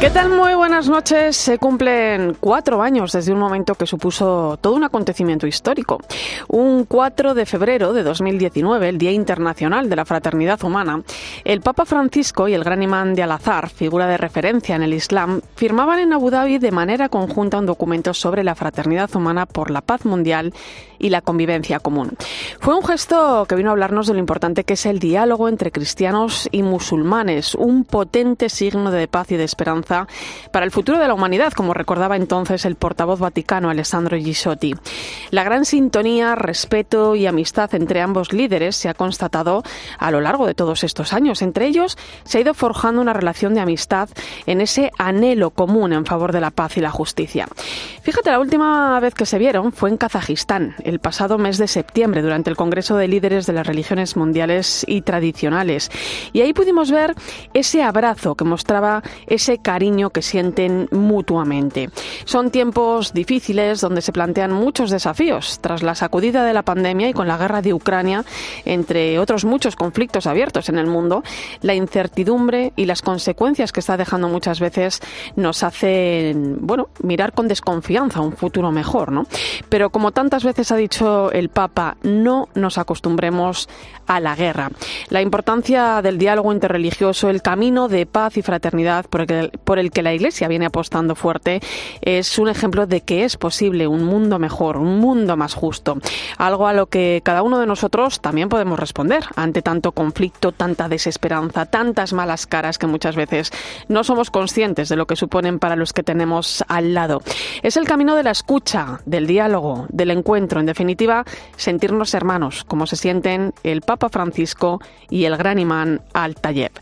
¿Qué tal? Muy buenas noches. Se cumplen cuatro años desde un momento que supuso todo un acontecimiento histórico. Un 4 de febrero de 2019, el Día Internacional de la Fraternidad Humana, el Papa Francisco y el gran imán de Al-Azhar, figura de referencia en el Islam, firmaban en Abu Dhabi de manera conjunta un documento sobre la fraternidad humana por la paz mundial y la convivencia común. Fue un gesto que vino a hablarnos de lo importante que es el diálogo entre cristianos y musulmanes, un potente signo de paz y de esperanza para el futuro de la humanidad, como recordaba entonces el portavoz vaticano Alessandro Gisotti. La gran sintonía, respeto y amistad entre ambos líderes se ha constatado a lo largo de todos estos años. Entre ellos se ha ido forjando una relación de amistad en ese anhelo común en favor de la paz y la justicia. Fíjate, la última vez que se vieron fue en Kazajistán, el pasado mes de septiembre, durante el Congreso de Líderes de las Religiones Mundiales y Tradicionales. Y ahí pudimos ver ese abrazo que mostraba ese cariño que sienten mutuamente. Son tiempos difíciles donde se plantean muchos desafíos tras la sacudida de la pandemia y con la guerra de Ucrania, entre otros muchos conflictos abiertos en el mundo, la incertidumbre y las consecuencias que está dejando muchas veces nos hacen, bueno, mirar con desconfianza un futuro mejor, ¿no? Pero como tantas veces ha dicho el Papa, no nos acostumbremos a la guerra. La importancia del diálogo interreligioso, el camino de paz y fraternidad por el, que la Iglesia viene apostando fuerte, es un ejemplo de que es posible un mundo mejor, un mundo más justo. Algo a lo que cada uno de nosotros también podemos responder ante tanto conflicto, tanta desesperanza, tantas malas caras que muchas veces no somos conscientes de lo que suponen para los que tenemos al lado. Es el camino de la escucha, del diálogo, del encuentro, en definitiva, sentirnos hermanos, como se sienten el Papa Papa Francisco y el gran imán Al-Tayeb.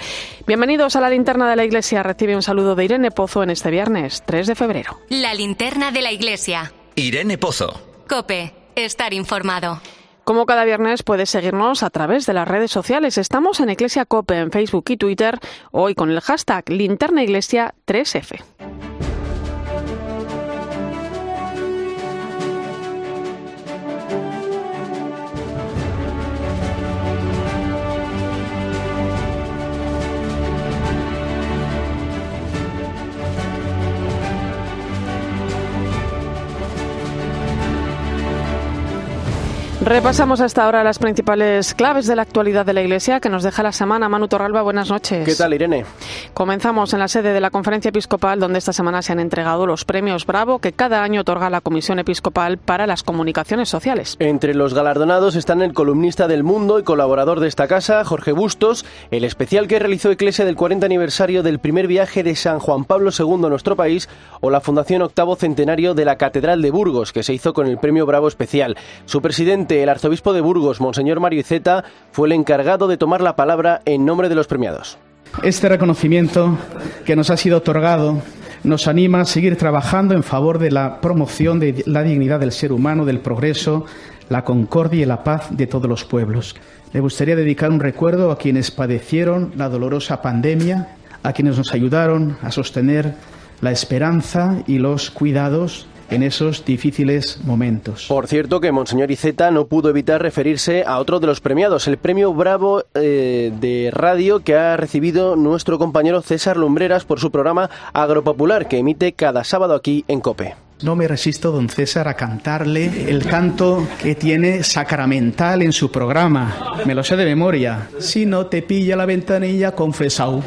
Bienvenidos a la linterna de la Iglesia. Recibe un saludo de Irene Pozo en este viernes 3 de febrero. La linterna de la Iglesia. Irene Pozo. Cope, estar informado. Como cada viernes puedes seguirnos a través de las redes sociales. Estamos en Iglesia Cope en Facebook y Twitter, hoy con el hashtag linternaiglesia3F. Repasamos hasta ahora las principales claves de la actualidad de la Iglesia que nos deja la semana. Manu Torralba, buenas noches. ¿Qué tal, Irene? Comenzamos en la sede de la Conferencia Episcopal, donde esta semana se han entregado los premios Bravo que cada año otorga la Comisión Episcopal para las Comunicaciones Sociales. Entre los galardonados están el columnista del Mundo y colaborador de esta casa, Jorge Bustos, el especial que realizó Iglesia del 40 aniversario del primer viaje de San Juan Pablo II a nuestro país, o la Fundación Octavo Centenario de la Catedral de Burgos, que se hizo con el premio Bravo especial. Su presidente, el arzobispo de Burgos, Monseñor Mario Iceta, fue el encargado de tomar la palabra en nombre de los premiados. Este reconocimiento que nos ha sido otorgado nos anima a seguir trabajando en favor de la promoción de la dignidad del ser humano, del progreso, la concordia y la paz de todos los pueblos. Me gustaría dedicar un recuerdo a quienes padecieron la dolorosa pandemia, a quienes nos ayudaron a sostener la esperanza y los cuidados en esos difíciles momentos. Por cierto que Monseñor Iceta no pudo evitar referirse a otro de los premiados, el premio Bravo eh, de radio que ha recibido nuestro compañero César Lumbreras por su programa Agropopular que emite cada sábado aquí en COPE. No me resisto, don César, a cantarle el canto que tiene sacramental en su programa. Me lo sé de memoria. Si no te pilla la ventanilla, confesao.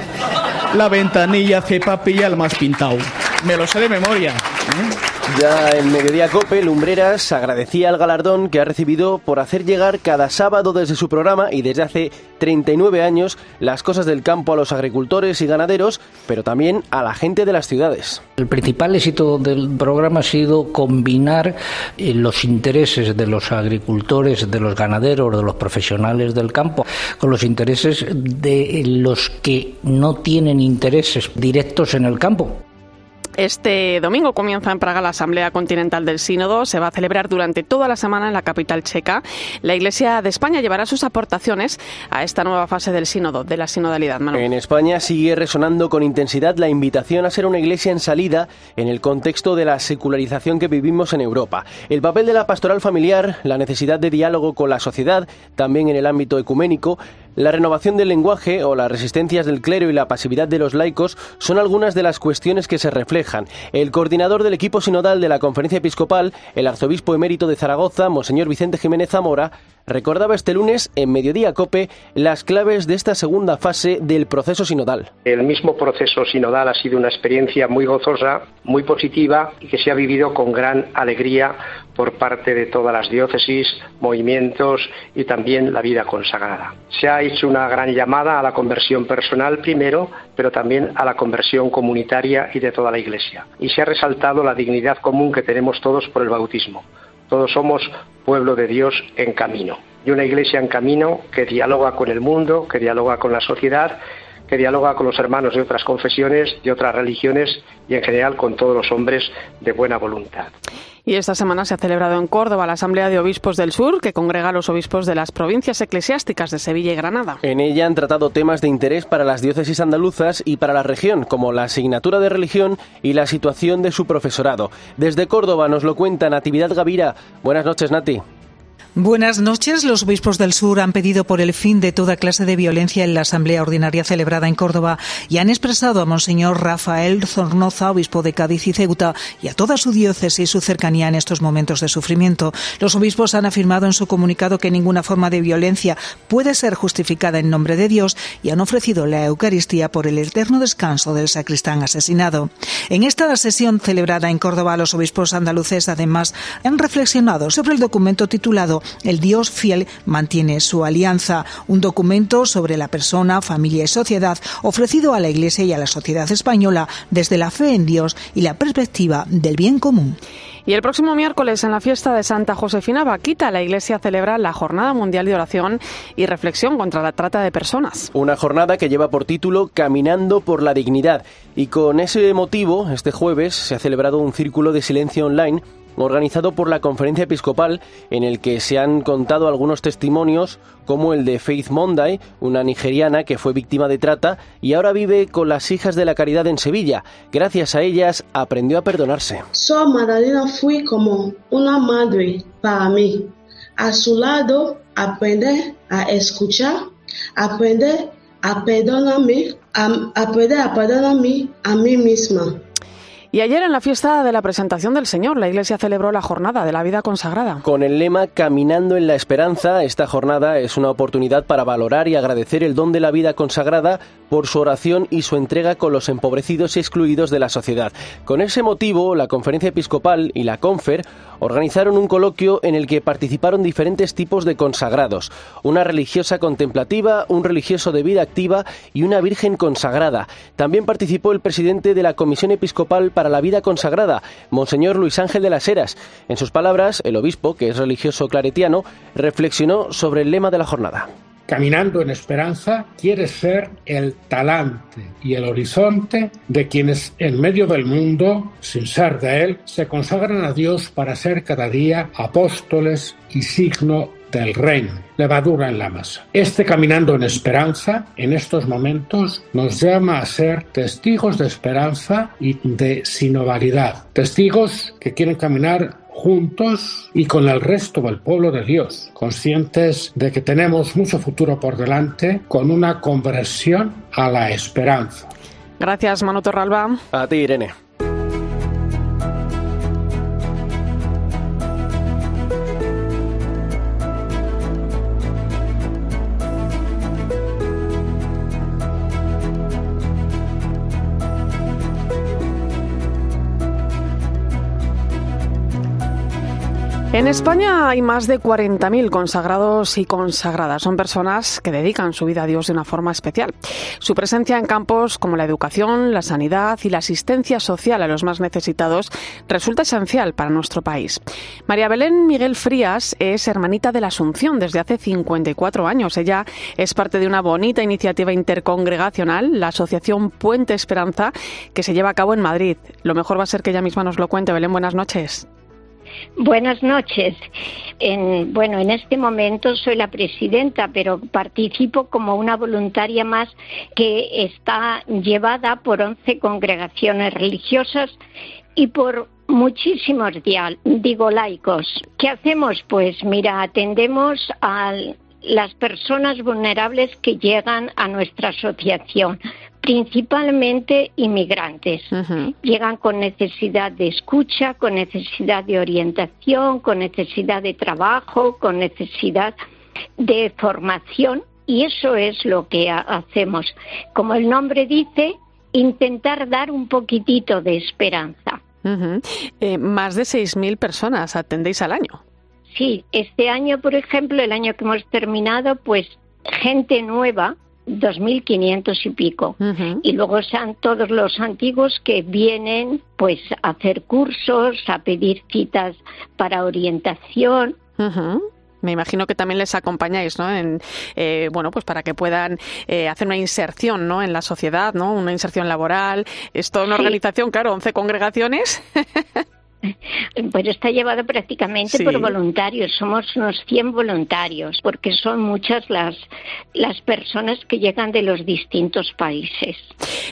La ventanilla hace papilla al más pintao. Me lo sé de memoria. ¿eh? Ya en Mediodía Cope, Lumbreras agradecía el galardón que ha recibido por hacer llegar cada sábado desde su programa y desde hace 39 años las cosas del campo a los agricultores y ganaderos, pero también a la gente de las ciudades. El principal éxito del programa ha sido combinar eh, los intereses de los agricultores, de los ganaderos, de los profesionales del campo, con los intereses de los que no tienen intereses directos en el campo. Este domingo comienza en Praga la Asamblea Continental del Sínodo. Se va a celebrar durante toda la semana en la capital checa. La Iglesia de España llevará sus aportaciones a esta nueva fase del Sínodo, de la sinodalidad. En España sigue resonando con intensidad la invitación a ser una iglesia en salida en el contexto de la secularización que vivimos en Europa. El papel de la pastoral familiar, la necesidad de diálogo con la sociedad, también en el ámbito ecuménico, la renovación del lenguaje o las resistencias del clero y la pasividad de los laicos son algunas de las cuestiones que se reflejan. El coordinador del equipo sinodal de la Conferencia Episcopal, el arzobispo emérito de Zaragoza, Monseñor Vicente Jiménez Zamora, recordaba este lunes en Mediodía Cope las claves de esta segunda fase del proceso sinodal. El mismo proceso sinodal ha sido una experiencia muy gozosa, muy positiva y que se ha vivido con gran alegría por parte de todas las diócesis, movimientos y también la vida consagrada. Se ha hecho una gran llamada a la conversión personal primero, pero también a la conversión comunitaria y de toda la Iglesia. Y se ha resaltado la dignidad común que tenemos todos por el bautismo todos somos pueblo de Dios en camino. Y una iglesia en camino que dialoga con el mundo, que dialoga con la sociedad, que dialoga con los hermanos de otras confesiones, de otras religiones y en general con todos los hombres de buena voluntad. Y esta semana se ha celebrado en Córdoba la Asamblea de Obispos del Sur, que congrega a los obispos de las provincias eclesiásticas de Sevilla y Granada. En ella han tratado temas de interés para las diócesis andaluzas y para la región, como la asignatura de religión y la situación de su profesorado. Desde Córdoba nos lo cuenta Natividad Gavira. Buenas noches, Nati. Buenas noches. Los obispos del sur han pedido por el fin de toda clase de violencia en la Asamblea Ordinaria celebrada en Córdoba y han expresado a Monseñor Rafael Zornoza, obispo de Cádiz y Ceuta, y a toda su diócesis su cercanía en estos momentos de sufrimiento. Los obispos han afirmado en su comunicado que ninguna forma de violencia puede ser justificada en nombre de Dios y han ofrecido la Eucaristía por el eterno descanso del sacristán asesinado. En esta sesión celebrada en Córdoba, los obispos andaluces además han reflexionado sobre el documento titulado el Dios fiel mantiene su alianza, un documento sobre la persona, familia y sociedad ofrecido a la Iglesia y a la sociedad española desde la fe en Dios y la perspectiva del bien común. Y el próximo miércoles, en la fiesta de Santa Josefina Vaquita, la Iglesia celebra la Jornada Mundial de Oración y Reflexión contra la Trata de Personas. Una jornada que lleva por título Caminando por la Dignidad. Y con ese motivo, este jueves se ha celebrado un círculo de silencio online organizado por la Conferencia Episcopal, en el que se han contado algunos testimonios, como el de Faith Monday, una nigeriana que fue víctima de trata y ahora vive con las hijas de la caridad en Sevilla. Gracias a ellas aprendió a perdonarse. So Madalena fui como una madre para mí. A su lado aprender a escuchar, aprender a perdonarme, a, a perdonarme a mí misma. Y ayer en la fiesta de la presentación del Señor, la Iglesia celebró la jornada de la vida consagrada. Con el lema Caminando en la Esperanza, esta jornada es una oportunidad para valorar y agradecer el don de la vida consagrada por su oración y su entrega con los empobrecidos y excluidos de la sociedad. Con ese motivo, la Conferencia Episcopal y la Confer organizaron un coloquio en el que participaron diferentes tipos de consagrados, una religiosa contemplativa, un religioso de vida activa y una virgen consagrada. También participó el presidente de la Comisión Episcopal para la Vida Consagrada, Monseñor Luis Ángel de las Heras. En sus palabras, el obispo, que es religioso claretiano, reflexionó sobre el lema de la jornada. Caminando en esperanza quiere ser el talante y el horizonte de quienes en medio del mundo, sin ser de él, se consagran a Dios para ser cada día apóstoles y signo del reino, levadura en la masa. Este caminando en esperanza, en estos momentos, nos llama a ser testigos de esperanza y de sinovalidad. Testigos que quieren caminar juntos y con el resto del pueblo de Dios, conscientes de que tenemos mucho futuro por delante con una conversión a la esperanza. Gracias, Manu Torralba. A ti, Irene. En España hay más de 40.000 consagrados y consagradas. Son personas que dedican su vida a Dios de una forma especial. Su presencia en campos como la educación, la sanidad y la asistencia social a los más necesitados resulta esencial para nuestro país. María Belén Miguel Frías es hermanita de la Asunción desde hace 54 años. Ella es parte de una bonita iniciativa intercongregacional, la Asociación Puente Esperanza, que se lleva a cabo en Madrid. Lo mejor va a ser que ella misma nos lo cuente. Belén, buenas noches. Buenas noches. En, bueno, en este momento soy la presidenta, pero participo como una voluntaria más que está llevada por 11 congregaciones religiosas y por muchísimos digo laicos. ¿Qué hacemos? Pues mira, atendemos a las personas vulnerables que llegan a nuestra asociación principalmente inmigrantes. Llegan con necesidad de escucha, con necesidad de orientación, con necesidad de trabajo, con necesidad de formación y eso es lo que hacemos. Como el nombre dice, intentar dar un poquitito de esperanza. Eh, más de 6.000 personas atendéis al año. Sí, este año, por ejemplo, el año que hemos terminado, pues gente nueva 2.500 y pico. Y luego están todos los antiguos que vienen pues a hacer cursos, a pedir citas para orientación. Me imagino que también les acompañáis, ¿no? En, eh, bueno, pues para que puedan eh, hacer una inserción, ¿no? En la sociedad, ¿no? Una inserción laboral. Es toda una organización, claro, 11 congregaciones. Pues está llevado prácticamente por voluntarios. Somos unos 100 voluntarios, porque son muchas las, las personas que llegan de los distintos países.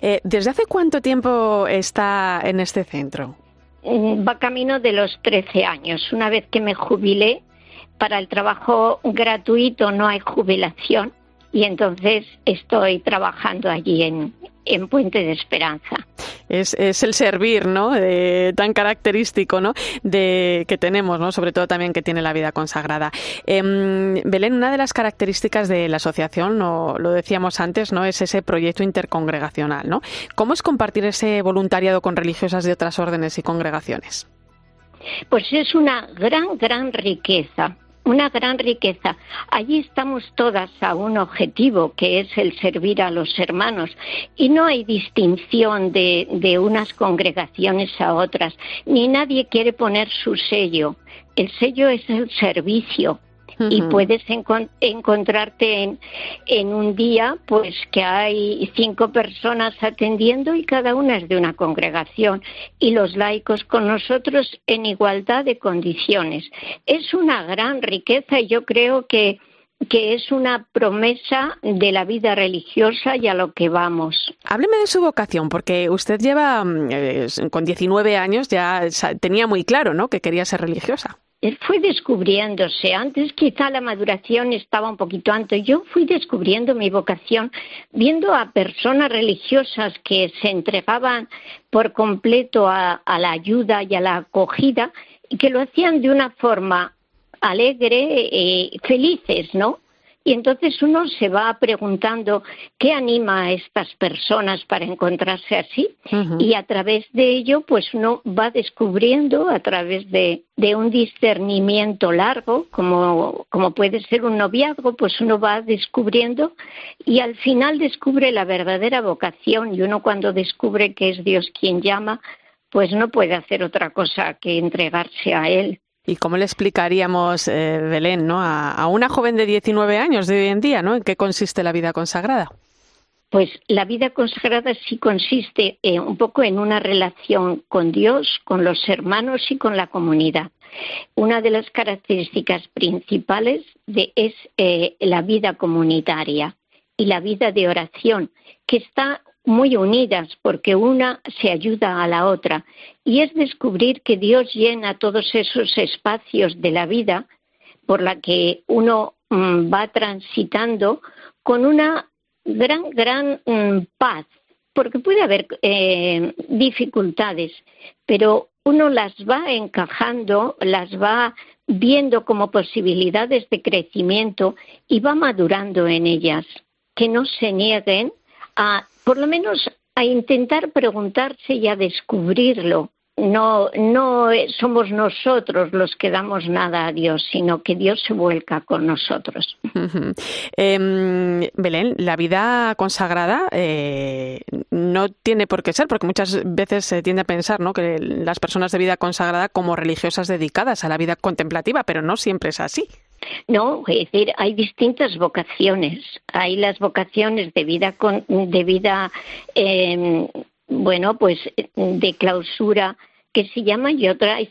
Eh, ¿Desde hace cuánto tiempo está en este centro? Mm, va camino de los 13 años. Una vez que me jubilé, para el trabajo gratuito no hay jubilación y entonces estoy trabajando allí en, en Puente de Esperanza. Es, es el servir, ¿no? tan característico, ¿no? De que tenemos, ¿no? Sobre todo también que tiene la vida consagrada. Em, Belén, una de las características de la asociación, lo, lo decíamos antes, ¿no? Es ese proyecto intercongregacional, ¿no? ¿Cómo es compartir ese voluntariado con religiosas de otras órdenes y congregaciones? Pues es una gran, gran riqueza una gran riqueza. Allí estamos todas a un objetivo que es el servir a los hermanos y no hay distinción de, de unas congregaciones a otras, ni nadie quiere poner su sello. El sello es el servicio y puedes encontrarte en, en, un día pues que hay cinco personas atendiendo y cada una es de una congregación y los laicos con nosotros en igualdad de condiciones. Es una gran riqueza y yo creo que que es una promesa de la vida religiosa y a lo que vamos. Hábleme de su vocación, porque usted lleva mm, eh, con 19 años, ya tenía muy claro, ¿no?, que quería ser religiosa fue descubriéndose. Antes quizá la maduración estaba un poquito antes. Yo fui descubriendo mi vocación viendo a personas religiosas que se entregaban por completo a, la ayuda y a la acogida y que lo hacían de una forma alegre, y felices, ¿no? Y entonces uno se va preguntando qué anima a estas personas para encontrarse así y a través de ello pues uno va descubriendo a través de, de un discernimiento largo como, como puede ser un noviazgo pues uno va descubriendo y al final descubre la verdadera vocación y uno cuando descubre que es Dios quien llama pues no puede hacer otra cosa que entregarse a Él. ¿Y cómo le explicaríamos, eh, Belén, ¿no? A, una joven de 19 años de hoy en día, ¿no? ¿En qué consiste la vida consagrada? Pues la vida consagrada sí consiste eh, un poco en una relación con Dios, con los hermanos y con la comunidad. Una de las características principales de, es eh, la vida comunitaria y la vida de oración, que está muy unidas porque una se ayuda a la otra. Y es descubrir que Dios llena todos esos espacios de la vida por la que uno mm, va transitando con una gran, gran mm, paz, porque puede haber eh, dificultades, pero uno las va encajando, las va viendo como posibilidades de crecimiento y va madurando en ellas, que no se nieguen a por lo menos a intentar preguntarse y a descubrirlo no, no somos nosotros los que damos nada a Dios, sino que Dios se vuelca con nosotros. Em, Belén, la vida consagrada eh, no tiene por qué ser, porque muchas veces se tiende a pensar ¿no? que las personas de vida consagrada como religiosas dedicadas a la vida contemplativa, pero no siempre es así. No, es decir, hay distintas vocaciones. Hay las vocaciones de vida, con, de vida em, bueno, pues de clausura que se llaman y otras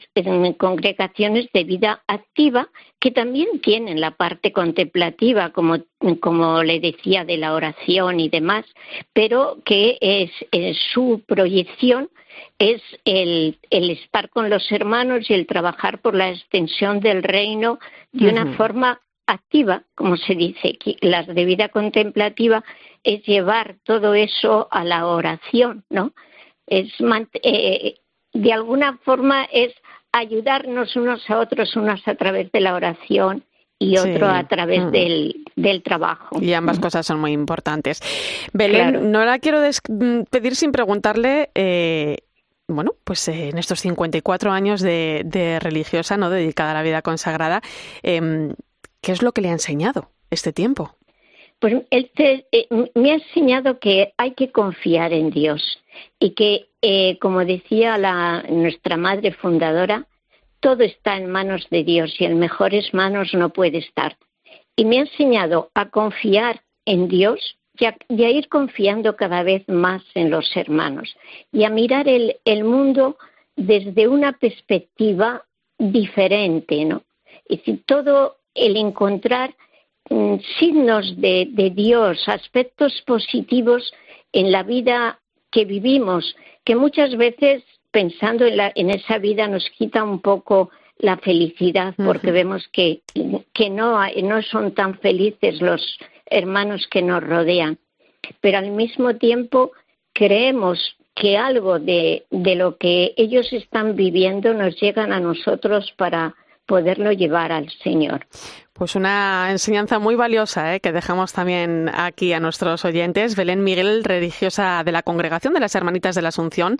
congregaciones de vida activa que también tienen la parte contemplativa, como, como le decía, de la oración y demás, pero que es, su proyección es el, el, estar con los hermanos y el trabajar por la extensión del reino de una forma activa, como se dice, las de vida contemplativa es llevar todo eso a la oración, ¿no? Es eh, de alguna forma es ayudarnos unos a otros, unos a través de la oración y otro a través mm. del, del, trabajo. Y ambas cosas son muy importantes. Belén, no la quiero despedir sin preguntarle, eh, bueno, pues eh, en estos 54 años de, de, religiosa, no dedicada a la vida consagrada, eh, ¿qué es lo que le ha enseñado este tiempo? Pues eh, me ha enseñado que hay que confiar en Dios y que, eh, como decía la, nuestra madre fundadora, todo está en manos de Dios y en mejores manos no puede estar. Y me ha enseñado a confiar en Dios y a, ir confiando cada vez más en los hermanos y a mirar el, el mundo desde una perspectiva diferente, ¿no? Y si todo el encontrar Mm, signos de, Dios, aspectos positivos en la vida que vivimos, que muchas veces pensando en, esa vida nos quita un poco la felicidad porque vemos que, no, no son tan felices los hermanos que nos rodean. Pero al mismo tiempo creemos que algo de, de lo que ellos están viviendo nos llegan a nosotros para poderlo llevar al Señor. Pues una enseñanza muy valiosa ¿eh? que dejamos también aquí a nuestros oyentes. Belén Miguel, religiosa de la Congregación de las Hermanitas de la Asunción.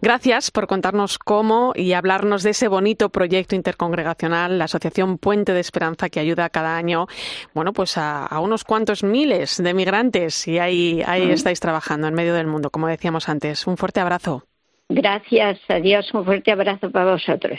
Gracias por contarnos cómo y hablarnos de ese bonito proyecto intercongregacional, la Asociación Puente de Esperanza, que ayuda cada año bueno, pues a, unos cuantos miles de migrantes y ahí, ahí estáis trabajando en medio del mundo, como decíamos antes. Un fuerte abrazo. Gracias, adiós, un fuerte abrazo para vosotros.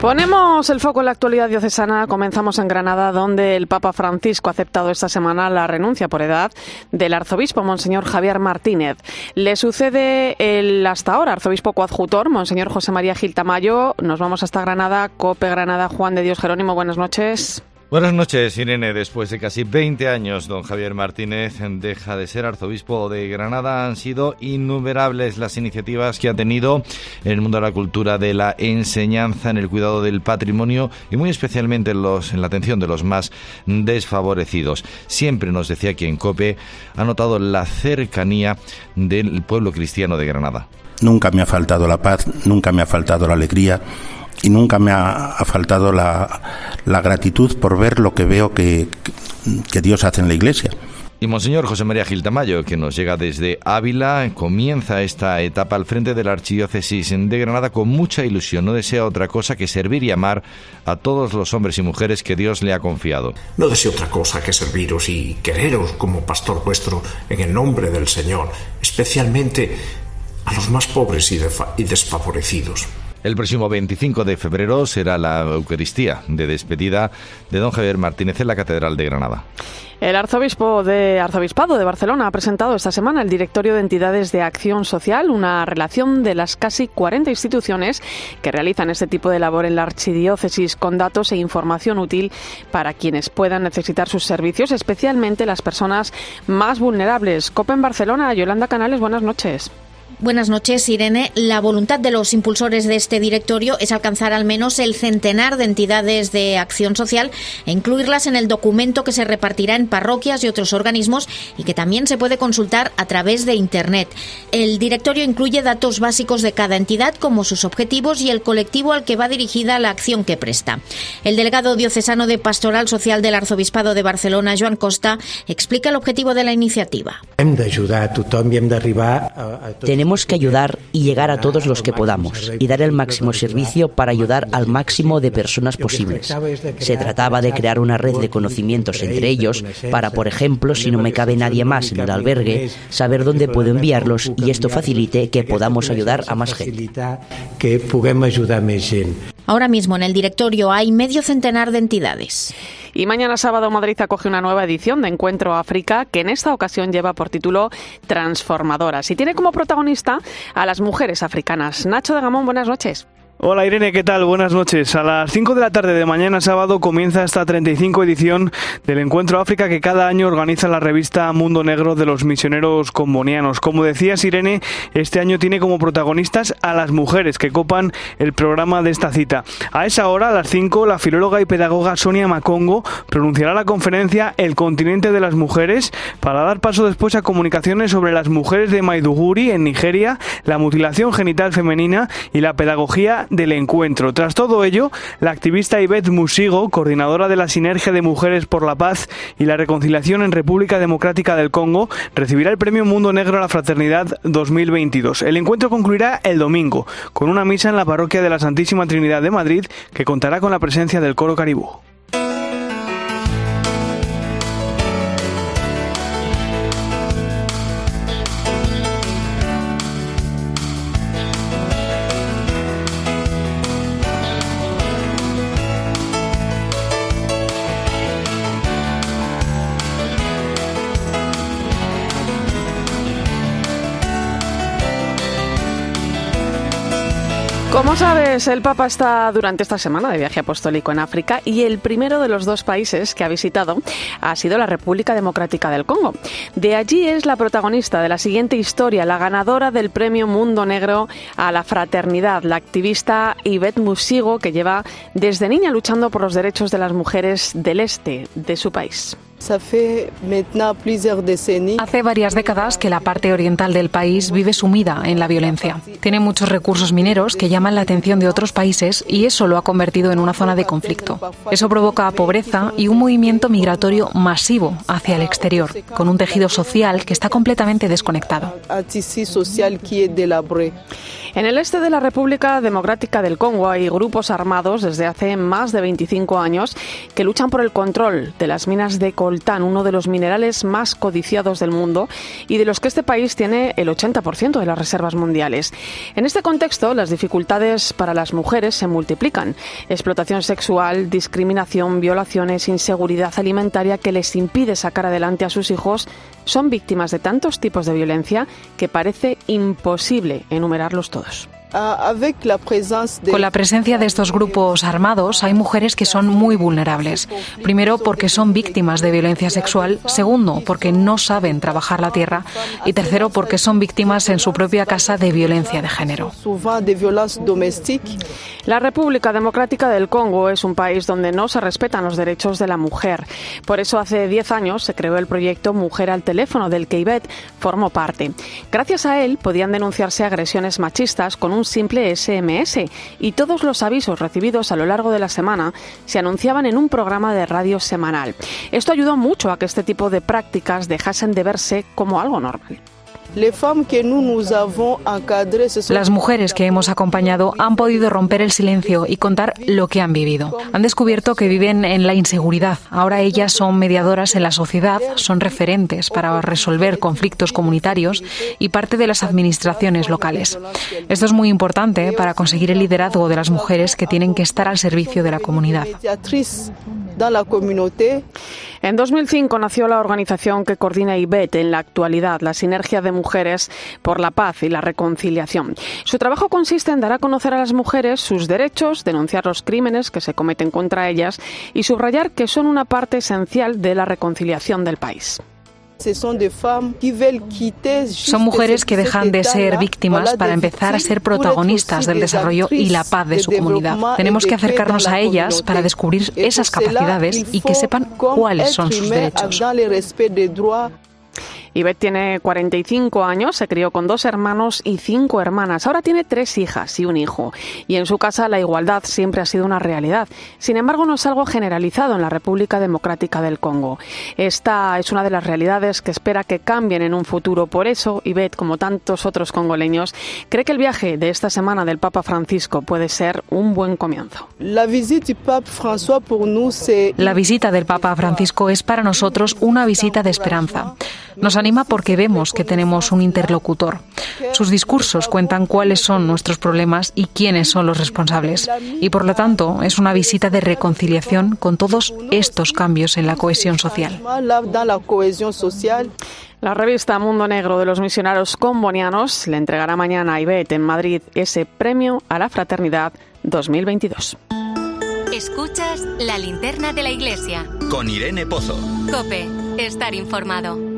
Ponemos el foco en la actualidad diocesana. Comenzamos en Granada, donde el Papa Francisco ha aceptado esta semana la renuncia por edad del arzobispo Monseñor Javier Martínez. Le sucede el hasta ahora arzobispo coadjutor, Monseñor José María Gil Tamayo. Nos vamos hasta Granada, Cope Granada, Juan de Dios Jerónimo. Buenas noches. Buenas noches, Irene. Después de casi 20 años, don Javier Martínez deja de ser arzobispo de Granada. Han sido innumerables las iniciativas que ha tenido en el mundo de la cultura, de la enseñanza, en el cuidado del patrimonio y muy especialmente en, los, la atención de los más desfavorecidos. Siempre nos decía que en COPE ha notado la cercanía del pueblo cristiano de Granada. Nunca me ha faltado la paz, nunca me ha faltado la alegría y nunca me ha, faltado la, gratitud por ver lo que veo que, que, Dios hace en la iglesia. Y Monseñor José María Gil Tamayo, que nos llega desde Ávila, comienza esta etapa al frente de la Archidiócesis de Granada con mucha ilusión. No desea otra cosa que servir y amar a todos los hombres y mujeres que Dios le ha confiado. No deseo otra cosa que serviros y quereros como pastor vuestro en el nombre del Señor, especialmente a los más pobres y desfavorecidos. El próximo 25 de febrero será la Eucaristía de despedida de don Javier Martínez en la Catedral de Granada. El arzobispo de Arzobispado de Barcelona ha presentado esta semana el Directorio de Entidades de Acción Social, una relación de las casi 40 instituciones que realizan este tipo de labor en la archidiócesis con datos e información útil para quienes puedan necesitar sus servicios, especialmente las personas más vulnerables. COPE en Barcelona, Yolanda Canales, buenas noches. Buenas noches, Irene. La voluntad de los impulsores de este directorio es alcanzar al menos el centenar de entidades de acción social e incluirlas en el documento que se repartirá en parroquias y otros organismos y que también se puede consultar a través de Internet. El directorio incluye datos básicos de cada entidad como sus objetivos y el colectivo al que va dirigida la acción que presta. El delegado diocesano de Pastoral Social del Arzobispado de Barcelona, Joan Costa, explica el objetivo de la iniciativa. Tenemos tenemos que ayudar y llegar a todos los que podamos y dar el máximo servicio para ayudar al máximo de personas posibles. Se trataba de crear una red de conocimientos entre ellos para, por ejemplo, si no me cabe nadie más en el albergue, saber dónde puedo enviarlos y esto facilite que podamos ayudar a más gente. Ahora mismo en el directorio hay medio centenar de entidades. Y mañana sábado Madrid acoge una nueva edición de Encuentro África que en esta ocasión lleva por título Transformadoras y tiene como protagonista a las mujeres africanas. Nacho de Gamón, buenas noches. Hola Irene, ¿qué tal? Buenas noches. A las 5 de la tarde de mañana sábado comienza esta 35 edición del Encuentro África que cada año organiza la revista Mundo Negro de los misioneros combonianos. Como decías Irene, este año tiene como protagonistas a las mujeres que copan el programa de esta cita. A esa hora, a las 5, la filóloga y pedagoga Sonia Macongo pronunciará la conferencia El continente de las mujeres para dar paso después a comunicaciones sobre las mujeres de Maiduguri en Nigeria, la mutilación genital femenina y la pedagogía del encuentro. Tras todo ello, la activista Ivette Musigo, coordinadora de la Sinergia de Mujeres por la Paz y la Reconciliación en República Democrática del Congo, recibirá el Premio Mundo Negro a la Fraternidad 2022. El encuentro concluirá el domingo con una misa en la parroquia de la Santísima Trinidad de Madrid que contará con la presencia del coro caribú. Sabes, el Papa está durante esta semana de viaje apostólico en África y el primero de los dos países que ha visitado ha sido la República Democrática del Congo. De allí es la protagonista de la siguiente historia, la ganadora del Premio Mundo Negro a la Fraternidad, la activista Yvette Musigo, que lleva desde niña luchando por los derechos de las mujeres del este de su país. Hace varias décadas que la parte oriental del país vive sumida en la violencia. Tiene muchos recursos mineros que llaman la atención de otros países y eso lo ha convertido en una zona de conflicto. Eso provoca pobreza y un movimiento migratorio masivo hacia el exterior, con un tejido social que está completamente desconectado. En el este de la República Democrática del Congo hay grupos armados desde hace más de 25 años que luchan por el control de las minas de coltán, uno de los minerales más codiciados del mundo y de los que este país tiene el 80% de las reservas mundiales. En este contexto, las dificultades para las mujeres se multiplican. Explotación sexual, discriminación, violaciones, inseguridad alimentaria que les impide sacar adelante a sus hijos son víctimas de tantos tipos de violencia que parece imposible enumerarlos todos. Con la presencia de estos grupos armados hay mujeres que son muy vulnerables. Primero porque son víctimas de violencia sexual, segundo porque no saben trabajar la tierra y tercero porque son víctimas en su propia casa de violencia de género. La República Democrática del Congo es un país donde no se respetan los derechos de la mujer. Por eso hace 10 años se creó el proyecto Mujer al Teléfono del que Ivette formó parte. Gracias a él podían denunciarse agresiones machistas con un un simple SMS y todos los avisos recibidos a lo largo de la semana se anunciaban en un programa de radio semanal. Esto ayudó mucho a que este tipo de prácticas dejasen de verse como algo normal. Las mujeres que hemos acompañado han podido romper el silencio y contar lo que han vivido. Han descubierto que viven en la inseguridad. Ahora ellas son mediadoras en la sociedad, son referentes para resolver conflictos comunitarios y parte de las administraciones locales. Esto es muy importante para conseguir el liderazgo de las mujeres que tienen que estar al servicio de la comunidad. En 2005 nació la organización que coordina IBET en la actualidad, la Sinergia de Mujeres por la Paz y la Reconciliación. Su trabajo consiste en dar a conocer a las mujeres sus derechos, denunciar los crímenes que se cometen contra ellas y subrayar que son una parte esencial de la reconciliación del país. Son mujeres que dejan de ser víctimas para empezar a ser protagonistas del desarrollo y la paz de su comunidad. Tenemos que acercarnos a ellas para descubrir esas capacidades y que sepan cuáles son sus derechos. Ivette tiene 45 años, se crió con dos hermanos y cinco hermanas. Ahora tiene tres hijas y un hijo. Y en su casa la igualdad siempre ha sido una realidad. Sin embargo, no es algo generalizado en la República Democrática del Congo. Esta es una de las realidades que espera que cambien en un futuro. Por eso, Ivette, como tantos otros congoleños, cree que el viaje de esta semana del Papa Francisco puede ser un buen comienzo. La visita del Papa Francisco es para nosotros una visita de esperanza. Nos anima porque vemos que tenemos un interlocutor. Sus discursos cuentan cuáles son nuestros problemas y quiénes son los responsables. Y por lo tanto es una visita de reconciliación con todos estos cambios en la cohesión social. La revista Mundo Negro de los Misioneros Combonianos le entregará mañana a Ivette en Madrid ese premio a la fraternidad 2022. Escuchas la linterna de la iglesia. Con Irene Pozo. Cope, estar informado.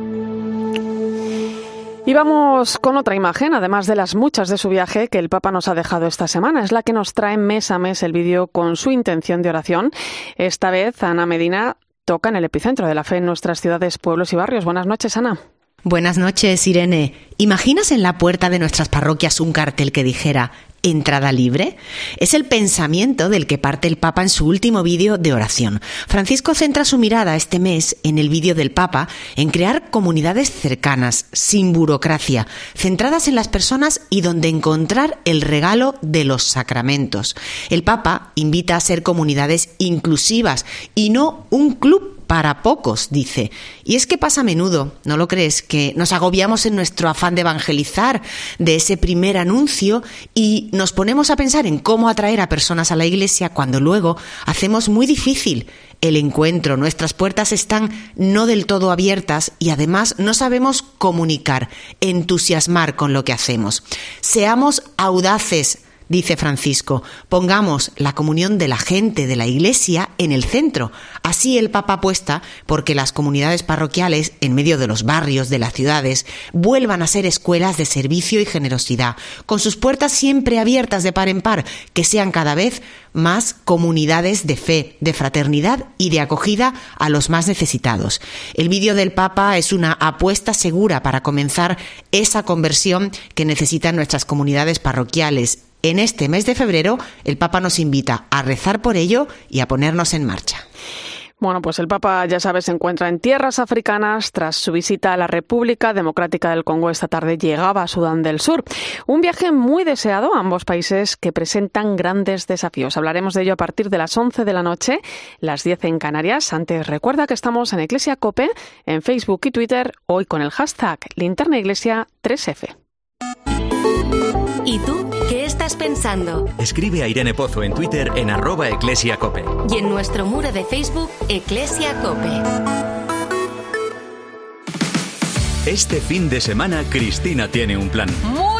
Y vamos con otra imagen, además de las muchas de su viaje que el Papa nos ha dejado esta semana. Es la que nos trae mes a mes el vídeo con su intención de oración. Esta vez Ana Medina toca en el epicentro de la fe en nuestras ciudades, pueblos y barrios. Buenas noches, Ana. Buenas noches, Irene. ¿Imaginas en la puerta de nuestras parroquias un cartel que dijera entrada libre? Es el pensamiento del que parte el Papa en su último vídeo de oración. Francisco centra su mirada este mes en el vídeo del Papa en crear comunidades cercanas, sin burocracia, centradas en las personas y donde encontrar el regalo de los sacramentos. El Papa invita a ser comunidades inclusivas y no un club para pocos, dice. Y es que pasa a menudo, ¿no lo crees? Que nos agobiamos en nuestro afán de evangelizar, de ese primer anuncio, y nos ponemos a pensar en cómo atraer a personas a la iglesia cuando luego hacemos muy difícil el encuentro. Nuestras puertas están no del todo abiertas y además no sabemos comunicar, entusiasmar con lo que hacemos. Seamos audaces dice Francisco, pongamos la comunión de la gente de la Iglesia en el centro. Así el Papa apuesta porque las comunidades parroquiales, en medio de los barrios de las ciudades, vuelvan a ser escuelas de servicio y generosidad, con sus puertas siempre abiertas de par en par, que sean cada vez más comunidades de fe, de fraternidad y de acogida a los más necesitados. El vídeo del Papa es una apuesta segura para comenzar esa conversión que necesitan nuestras comunidades parroquiales en este mes de febrero, el Papa nos invita a rezar por ello y a ponernos en marcha. Bueno, pues el Papa, ya sabes, se encuentra en tierras africanas. Tras su visita a la República Democrática del Congo esta tarde llegaba a Sudán del Sur. Un viaje muy deseado a ambos países que presentan grandes desafíos. Hablaremos de ello a partir de las 11 de la noche, las 10 en Canarias. Antes recuerda que estamos en Iglesia Cope, en Facebook y Twitter, hoy con el hashtag Linterna Iglesia 3F. ¿Y tú? ¿Qué estás pensando? Escribe a Irene Pozo en Twitter en arroba eclesiacope. Y en nuestro muro de Facebook, Eclesia Cope. Este fin de semana, Cristina tiene un plan. Muy,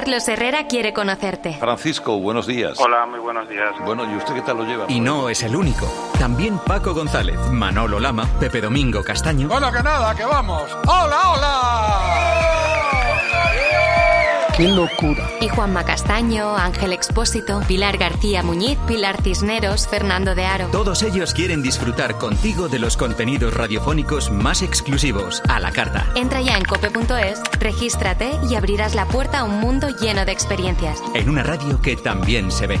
Carlos Herrera quiere conocerte. Francisco, buenos días. Hola, muy buenos días. Bueno, ¿y usted qué tal lo lleva? Y no es el único. También Paco González, Manolo Lama, Pepe Domingo Castaño. Bueno, que nada, que vamos. ¡Hola, hola! ¡Qué locura! Y Juanma Castaño, Ángel Expósito, Pilar García Muñiz, Pilar Cisneros, Fernando de Aro. Todos ellos quieren disfrutar contigo de los contenidos radiofónicos más exclusivos, a la carta. Entra ya en cope.es, regístrate y abrirás la puerta a un mundo lleno de experiencias. En una radio que también se ve.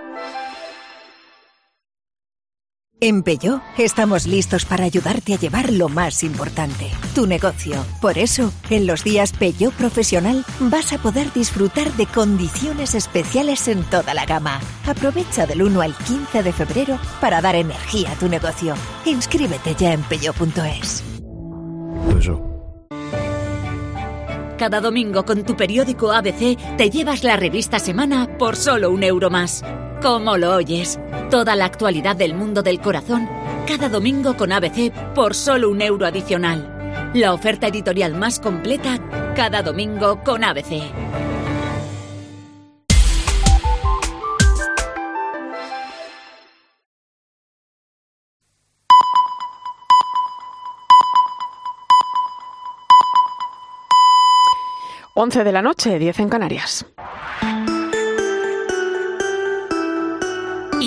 En Peugeot estamos listos para ayudarte a llevar lo más importante, tu negocio. Por eso, en los días Peugeot Profesional vas a poder disfrutar de condiciones especiales en toda la gama. Aprovecha del 1 al 15 de febrero para dar energía a tu negocio. Inscríbete ya en peugeot.es. Cada domingo con tu periódico ABC te llevas la revista Semana por solo un euro más. ¿Cómo lo oyes? Toda la actualidad del mundo del corazón, cada domingo con ABC por solo un euro adicional. La oferta editorial más completa, cada domingo con ABC. Once de la noche, 10 en Canarias.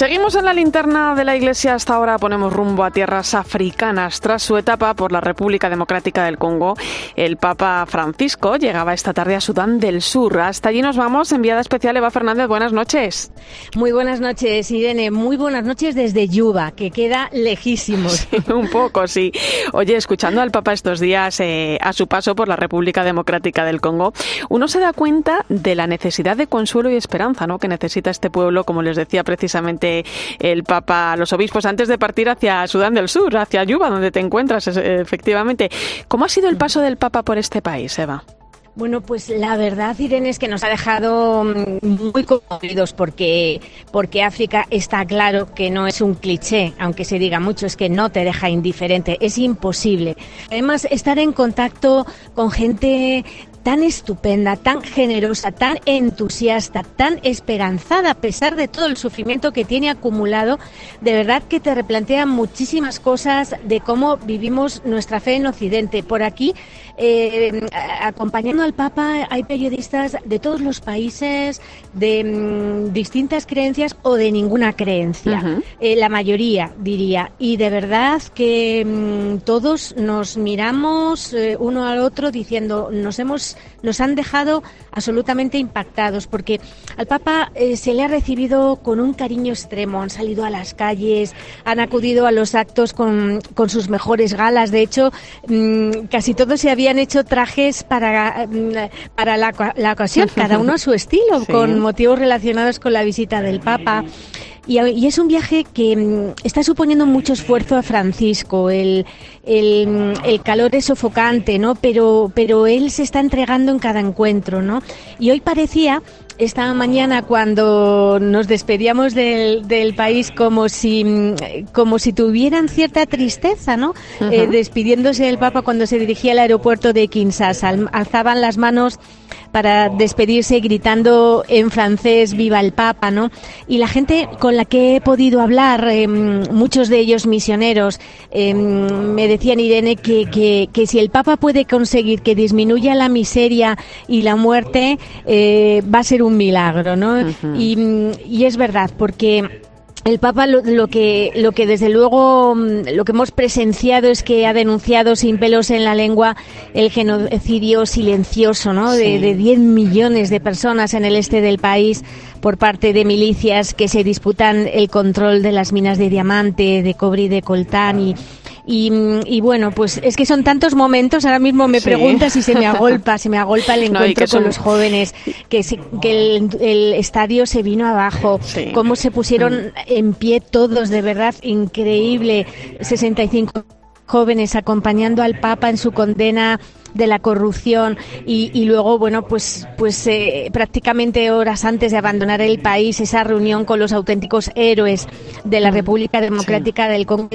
Seguimos en la linterna de la iglesia. Hasta ahora ponemos rumbo a tierras africanas. Tras su etapa por la República Democrática del Congo, el Papa Francisco llegaba esta tarde a Sudán del Sur. Hasta allí nos vamos. Enviada especial Eva Fernández, buenas noches. Muy buenas noches, Irene. Muy buenas noches desde Yuba, que queda lejísimos. un poco, sí. Oye, escuchando al Papa estos días eh, a su paso por la República Democrática del Congo, uno se da cuenta de la necesidad de consuelo y esperanza ¿no? que necesita este pueblo, como les decía precisamente el Papa los obispos antes de partir hacia Sudán del Sur, hacia Yuba, donde te encuentras efectivamente. ¿Cómo ha sido el paso del Papa por este país, Eva? Bueno, pues la verdad, Irene, es que nos ha dejado mm, muy conmovidos porque, porque África está claro que no es un cliché, aunque se diga mucho, es que no te deja indiferente, es imposible. Además, estar en contacto con gente tan estupenda, tan generosa, tan entusiasta, tan esperanzada, a pesar de todo el sufrimiento que tiene acumulado, de verdad que te replantea muchísimas cosas de cómo vivimos nuestra fe en Occidente. Por aquí, eh, acompañando al Papa, hay periodistas de todos los países, de mm, distintas creencias o de ninguna creencia, eh, la mayoría diría. Y de verdad que mm, todos nos miramos eh, uno al otro diciendo, nos hemos nos han dejado absolutamente impactados porque al Papa eh, se le ha recibido con un cariño extremo. Han salido a las calles, han acudido a los actos con, sus mejores galas. De hecho, mm, casi todos se habían hecho trajes para, mm, para la, ocasión, cada uno a su estilo, con motivos relacionados con la visita del Papa. Y, es un viaje que mm, está suponiendo mucho esfuerzo a Francisco. El, el, el, calor es sofocante, ¿no? Pero, pero él se está entregando en cada encuentro, ¿no? Y hoy parecía esta mañana cuando nos despedíamos del, del, país como si como si tuvieran cierta tristeza, ¿no? Eh, despidiéndose del Papa cuando se dirigía al aeropuerto de Kinshasa, alzaban las manos para despedirse gritando en francés viva el Papa, ¿no? Y la gente con la que he podido hablar, em, muchos de ellos misioneros, em, me decían Irene que, que, que, si el Papa puede conseguir que disminuya la miseria y la muerte, eh, va a ser un milagro, ¿no? y, y es verdad, porque el Papa lo, que lo que desde luego mm, lo que hemos presenciado es que ha denunciado sin pelos en la lengua el genocidio silencioso, ¿no? De, de 10 millones de personas en el este del país por parte de milicias que se disputan el control de las minas de diamante, de cobre y de coltán y y, bueno, pues es que son tantos momentos, ahora mismo me preguntas si se me agolpa, se me agolpa el encuentro con los jóvenes, que, que el, estadio se vino abajo, cómo se pusieron mm. en pie todos, de verdad, increíble, 65 jóvenes acompañando al Papa en su condena de la corrupción y, luego bueno pues pues eh, prácticamente horas antes de abandonar el país esa reunión con los auténticos héroes de la mm. República Democrática del Congo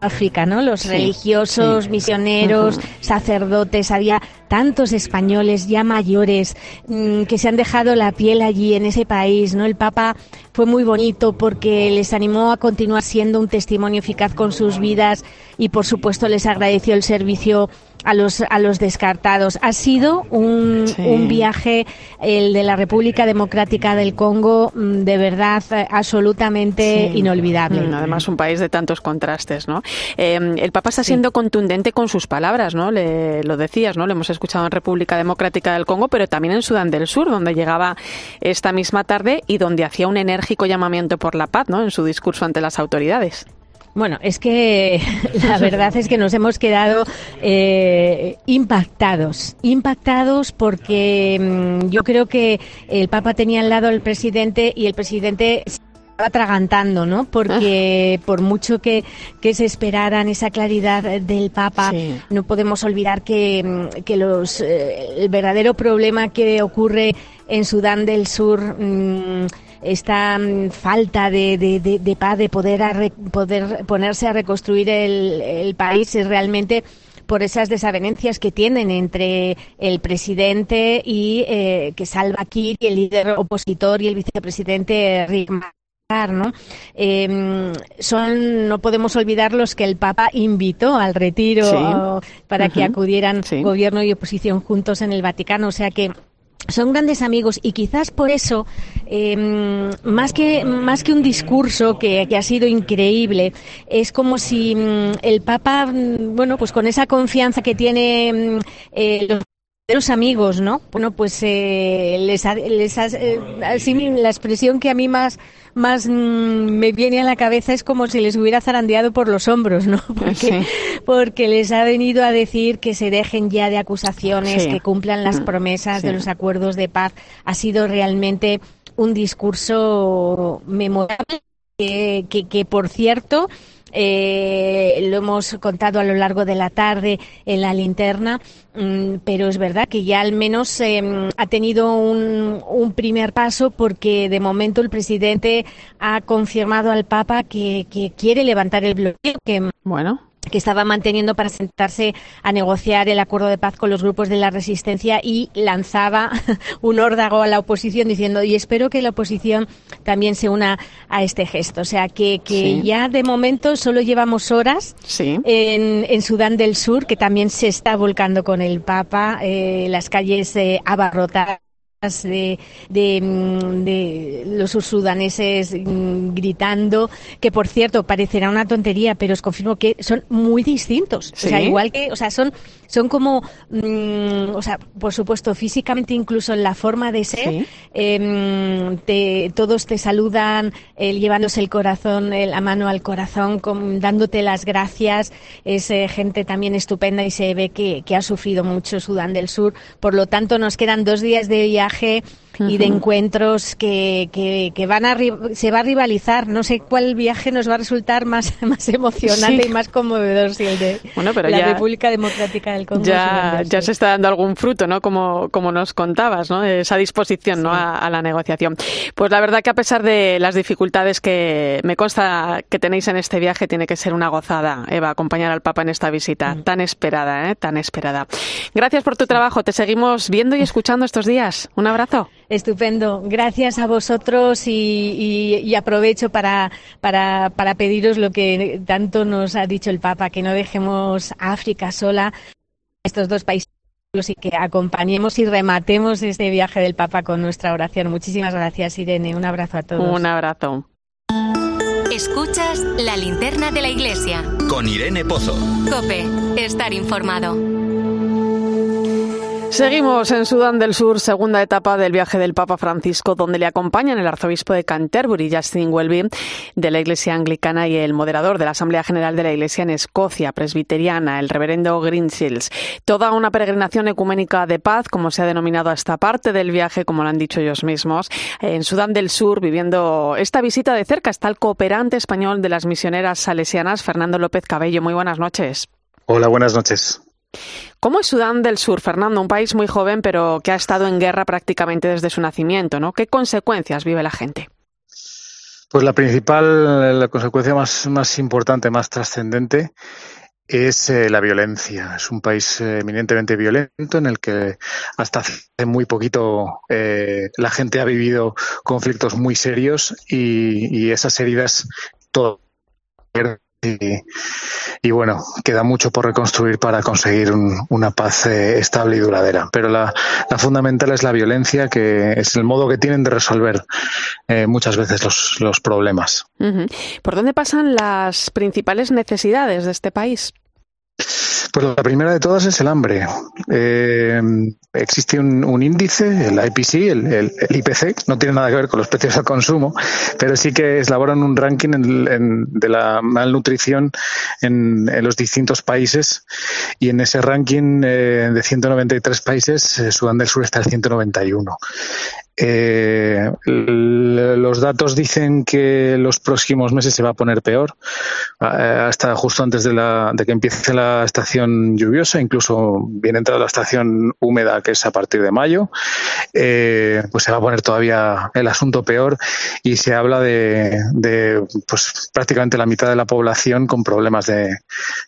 África, ¿no? Los religiosos, misioneros, sacerdotes, había tantos españoles ya mayores mm, que se han dejado la piel allí en ese país, ¿no? El Papa fue muy bonito porque les animó a continuar siendo un testimonio eficaz con sus vidas y por supuesto les agradeció el servicio a los, a los descartados. Ha sido un, un viaje, el de la República Democrática del Congo, mm, de verdad eh, absolutamente inolvidable. Mm, además, un país de tantos contrastes, ¿no? Em, el Papa está siendo contundente con sus palabras, ¿no? Le, lo decías, ¿no? Lo hemos escuchado en República Democrática del Congo, pero también en Sudán del Sur, donde llegaba esta misma tarde y donde hacía un enérgico llamamiento por la paz, ¿no? En su discurso ante las autoridades. Bueno, es que la verdad es que nos hemos quedado eh, impactados, impactados porque mm, yo creo que el Papa tenía al lado al presidente y el presidente se estaba atragantando, ¿no? Porque ah. por mucho que, se esperaran esa claridad del Papa, no podemos olvidar que, mm, que los, eh, el verdadero problema que ocurre en Sudán del Sur mm, esta mm, falta de, paz, de poder, poder ponerse a reconstruir el, país es realmente por esas desavenencias que tienen entre el presidente y eh, que Salva Kiir y el líder opositor y el vicepresidente Rick ¿no? Em, son, no podemos olvidar los que el Papa invitó al retiro para que acudieran gobierno y oposición juntos en el Vaticano. O sea que son grandes amigos y quizás por eso, em, más, que, más que un discurso que, ha sido increíble, es como si mm, el Papa, mm, bueno, pues con esa confianza que tiene mm, eh, los amigos, ¿no? Bueno, pues eh, les, les eh, la expresión que a mí más más mm, me viene a la cabeza es como si les hubiera zarandeado por los hombros, ¿no? Porque, porque les ha venido a decir que se dejen ya de acusaciones, que cumplan las mm, promesas de los acuerdos de paz. Ha sido realmente un discurso memorable que, que por cierto, eh, lo hemos contado a lo largo de la tarde en la linterna, mm, pero es verdad que ya al menos em, ha tenido un, primer paso porque de momento el presidente ha confirmado al Papa que, quiere levantar el bloqueo. Que, bueno que estaba manteniendo para sentarse a negociar el acuerdo de paz con los grupos de la resistencia y lanzaba un órdago a la oposición diciendo y espero que la oposición también se una a este gesto. O sea que, que ya de momento solo llevamos horas en, en, Sudán del Sur, que también se está volcando con el Papa, eh, las calles eh, abarrotadas de, de, mm, de, los sudaneses mm, gritando, que por cierto parecerá una tontería, pero os confirmo que son muy distintos. O sea, igual que, o sea, son, son como, mm, o sea, por supuesto, físicamente incluso en la forma de ser, em, te, todos te saludan eh, llevándose el corazón, eh, la mano al corazón, dándote las gracias. Es eh, gente también estupenda y se ve que, que ha sufrido mucho Sudán del Sur. Por lo tanto, nos quedan dos días de viaje viaje y de encuentros que, que, van a se va a rivalizar. No sé cuál viaje nos va a resultar más, más emocionante y más conmovedor si el de la República Democrática del Congo. Ya, ya se está dando algún fruto, ¿no? Como, como nos contabas, ¿no? Esa disposición, ¿no? A, la negociación. Pues la verdad que a pesar de las dificultades que me consta que tenéis en este viaje, tiene que ser una gozada, Eva, acompañar al Papa en esta visita mm. tan esperada, ¿eh? Tan esperada. Gracias por tu trabajo. Te seguimos viendo y escuchando estos días. Un abrazo. Estupendo. Gracias a vosotros y, aprovecho para, para, para pediros lo que tanto nos ha dicho el Papa, que no dejemos a África sola, estos dos países y que acompañemos y rematemos este viaje del Papa con nuestra oración. Muchísimas gracias, Irene. Un abrazo a todos. Un abrazo. Escuchas la linterna de la iglesia. Con Irene Pozo. Cope, estar informado. Seguimos en Sudán del Sur, segunda etapa del viaje del Papa Francisco, donde le acompañan el arzobispo de Canterbury, Justin Welby, de la Iglesia Anglicana, y el moderador de la Asamblea General de la Iglesia en Escocia, presbiteriana, el reverendo Greenshields. Toda una peregrinación ecuménica de paz, como se ha denominado a esta parte del viaje, como lo han dicho ellos mismos. En Sudán del Sur, viviendo esta visita de cerca, está el cooperante español de las misioneras salesianas, Fernando López Cabello. Muy buenas noches. Hola, buenas noches. ¿Cómo es Sudán del Sur, Fernando? Un país muy joven, pero que ha estado en guerra prácticamente desde su nacimiento, ¿no? ¿Qué consecuencias vive la gente? Pues la principal, la consecuencia más, importante, más trascendente, es eh, la violencia. Es un país eh, eminentemente violento en el que hasta hace muy poquito eh, la gente ha vivido conflictos muy serios y, y esas heridas todo y, bueno, queda mucho por reconstruir para conseguir un, una paz eh, estable y duradera. Pero la, fundamental es la violencia, que es el modo que tienen de resolver eh, muchas veces los, los problemas. ¿Por dónde pasan las principales necesidades de este país? Pues la primera de todas es el hambre. Eh, existe un, índice, el IPC, el, el, el, no tiene nada que ver con los precios al consumo, pero sí que elaboran un ranking en, de la malnutrición en, en, los distintos países y en ese ranking eh, de 193 países, eh, Sudán del Sur está el 191. Eh, los datos dicen que los próximos meses se va a poner peor, hasta justo antes de, la, de que empiece la estación lluviosa, incluso viene entrada la estación húmeda, que es a partir de mayo, eh, pues se va a poner todavía el asunto peor y se habla de, de pues prácticamente la mitad de la población con problemas de,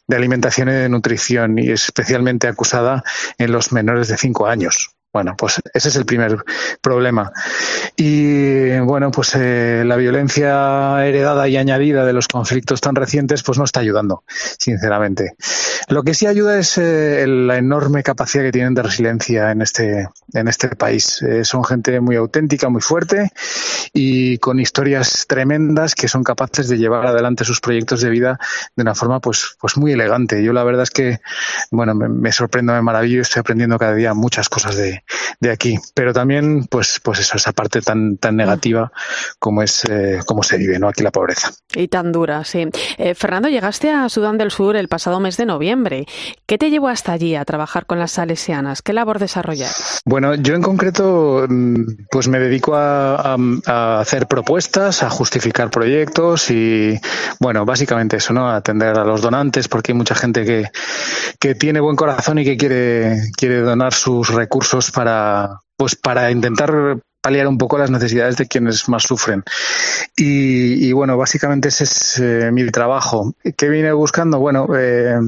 de alimentación y de nutrición y especialmente acusada en los menores de 5 años. Bueno, pues ese es el primer problema. Y bueno, pues eh, la violencia heredada y añadida de los conflictos tan recientes, pues no está ayudando, sinceramente. Lo que sí ayuda es eh, la enorme capacidad que tienen de resiliencia en este, en este país. Eh, son gente muy auténtica, muy fuerte y con historias tremendas que son capaces de llevar adelante sus proyectos de vida de una forma pues, pues muy elegante. Yo la verdad es que, bueno, me, me sorprendo, me maravillo, estoy aprendiendo cada día muchas cosas de, de aquí. Pero también, pues, pues eso, esa parte tan, tan negativa como es eh, cómo se vive, ¿no? Aquí la pobreza. Y tan dura, sí. Eh, Fernando, llegaste a Sudán del Sur el pasado mes de noviembre. ¿Qué te llevó hasta allí a trabajar con las salesianas? ¿Qué labor desarrollas? Bueno, yo en concreto, pues me dedico a, a, a hacer propuestas, a justificar proyectos y, bueno, básicamente eso, ¿no? A atender a los donantes, porque hay mucha gente que, que tiene buen corazón y que quiere, quiere donar sus recursos para, pues para intentar paliar un poco las necesidades de quienes más sufren. Y, y bueno, básicamente ese es eh, mi trabajo. ¿Qué vine buscando? Bueno, eh,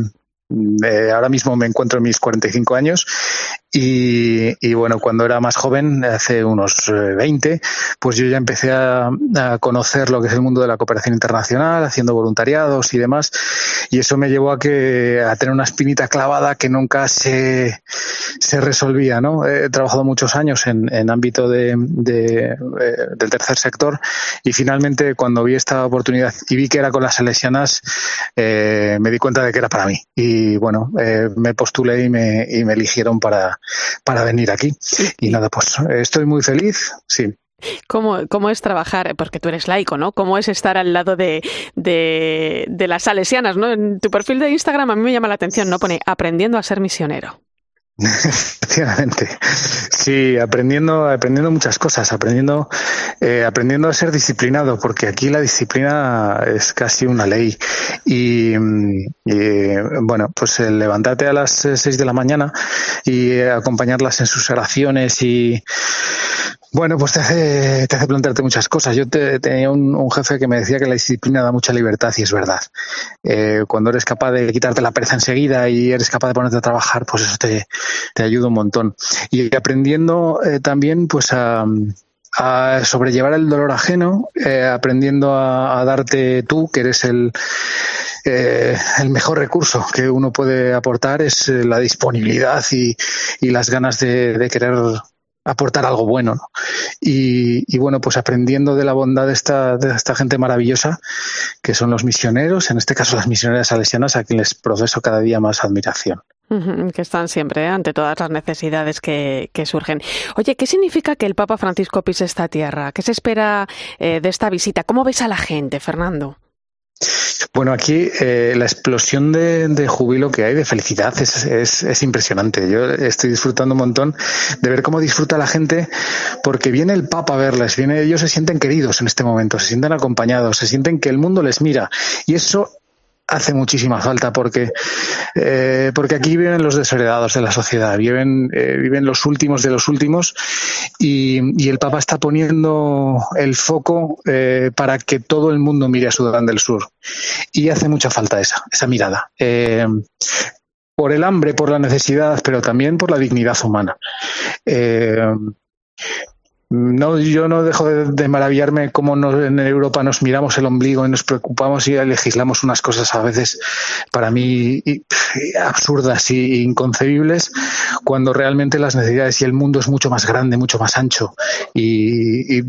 eh, ahora mismo me encuentro en mis 45 años y, y, bueno, cuando era más joven, hace unos 20, pues yo ya empecé a, conocer lo que es el mundo de la cooperación internacional, haciendo voluntariados y demás, y eso me llevó a que a tener una espinita clavada que nunca se, se resolvía, ¿no? He trabajado muchos años en, en ámbito de, eh, del tercer sector y finalmente cuando vi esta oportunidad y vi que era con las salesianas, eh, me di cuenta de que era para mí. Y bueno, eh, me postulé y me, y me eligieron para, para venir aquí. Y nada, pues estoy muy feliz, sí. ¿Cómo, ¿Cómo es trabajar? Porque tú eres laico, ¿no? ¿Cómo es estar al lado de, de, de las salesianas, ¿no? En tu perfil de Instagram a mí me llama la atención, ¿no? Pone aprendiendo a ser misionero. Efectivamente. Sí, aprendiendo, aprendiendo muchas cosas, aprendiendo, eh, aprendiendo a ser disciplinado, porque aquí la disciplina es casi una ley. Y, y bueno, pues el levantarte a las seis de la mañana y acompañarlas en sus oraciones y bueno, pues te hace, te hace plantearte muchas cosas. Yo te, tenía un, jefe que me decía que la disciplina da mucha libertad y es verdad. Eh, cuando eres capaz de quitarte la pereza enseguida y eres capaz de ponerte a trabajar, pues eso te, ayuda un montón. Y aprendiendo eh, también pues a, sobrellevar el dolor ajeno, eh, aprendiendo a, darte tú, que eres el, eh, el mejor recurso que uno puede aportar, es la disponibilidad y, las ganas de querer aportar algo bueno. ¿no? Y, y, bueno, pues aprendiendo de la bondad de esta, de esta gente maravillosa, que son los misioneros, en este caso las misioneras salesianas, a quienes profeso cada día más admiración. Que están siempre ¿eh? ante todas las necesidades que, surgen. Oye, ¿qué significa que el Papa Francisco pise esta tierra? ¿Qué se espera eh, de esta visita? ¿Cómo ves a la gente, Fernando? Bueno, aquí eh, la explosión de, júbilo que hay, de felicidad, es, es, es, impresionante. Yo estoy disfrutando un montón de ver cómo disfruta la gente, porque viene el Papa a verles, viene, ellos se sienten queridos en este momento, se sienten acompañados, se sienten que el mundo les mira. Y eso hace muchísima falta porque, eh, porque aquí viven los desheredados de la sociedad, viven, eh, viven los últimos de los últimos y, el Papa está poniendo el foco eh, para que todo el mundo mire a Sudán del Sur. Y hace mucha falta esa, esa mirada. por el hambre, por la necesidad, pero también por la dignidad humana. No, yo no dejo de, maravillarme cómo en Europa nos miramos el ombligo y nos preocupamos y legislamos unas cosas a veces para mí absurdas e inconcebibles, cuando realmente las necesidades y el mundo es mucho más grande, mucho más ancho. Y,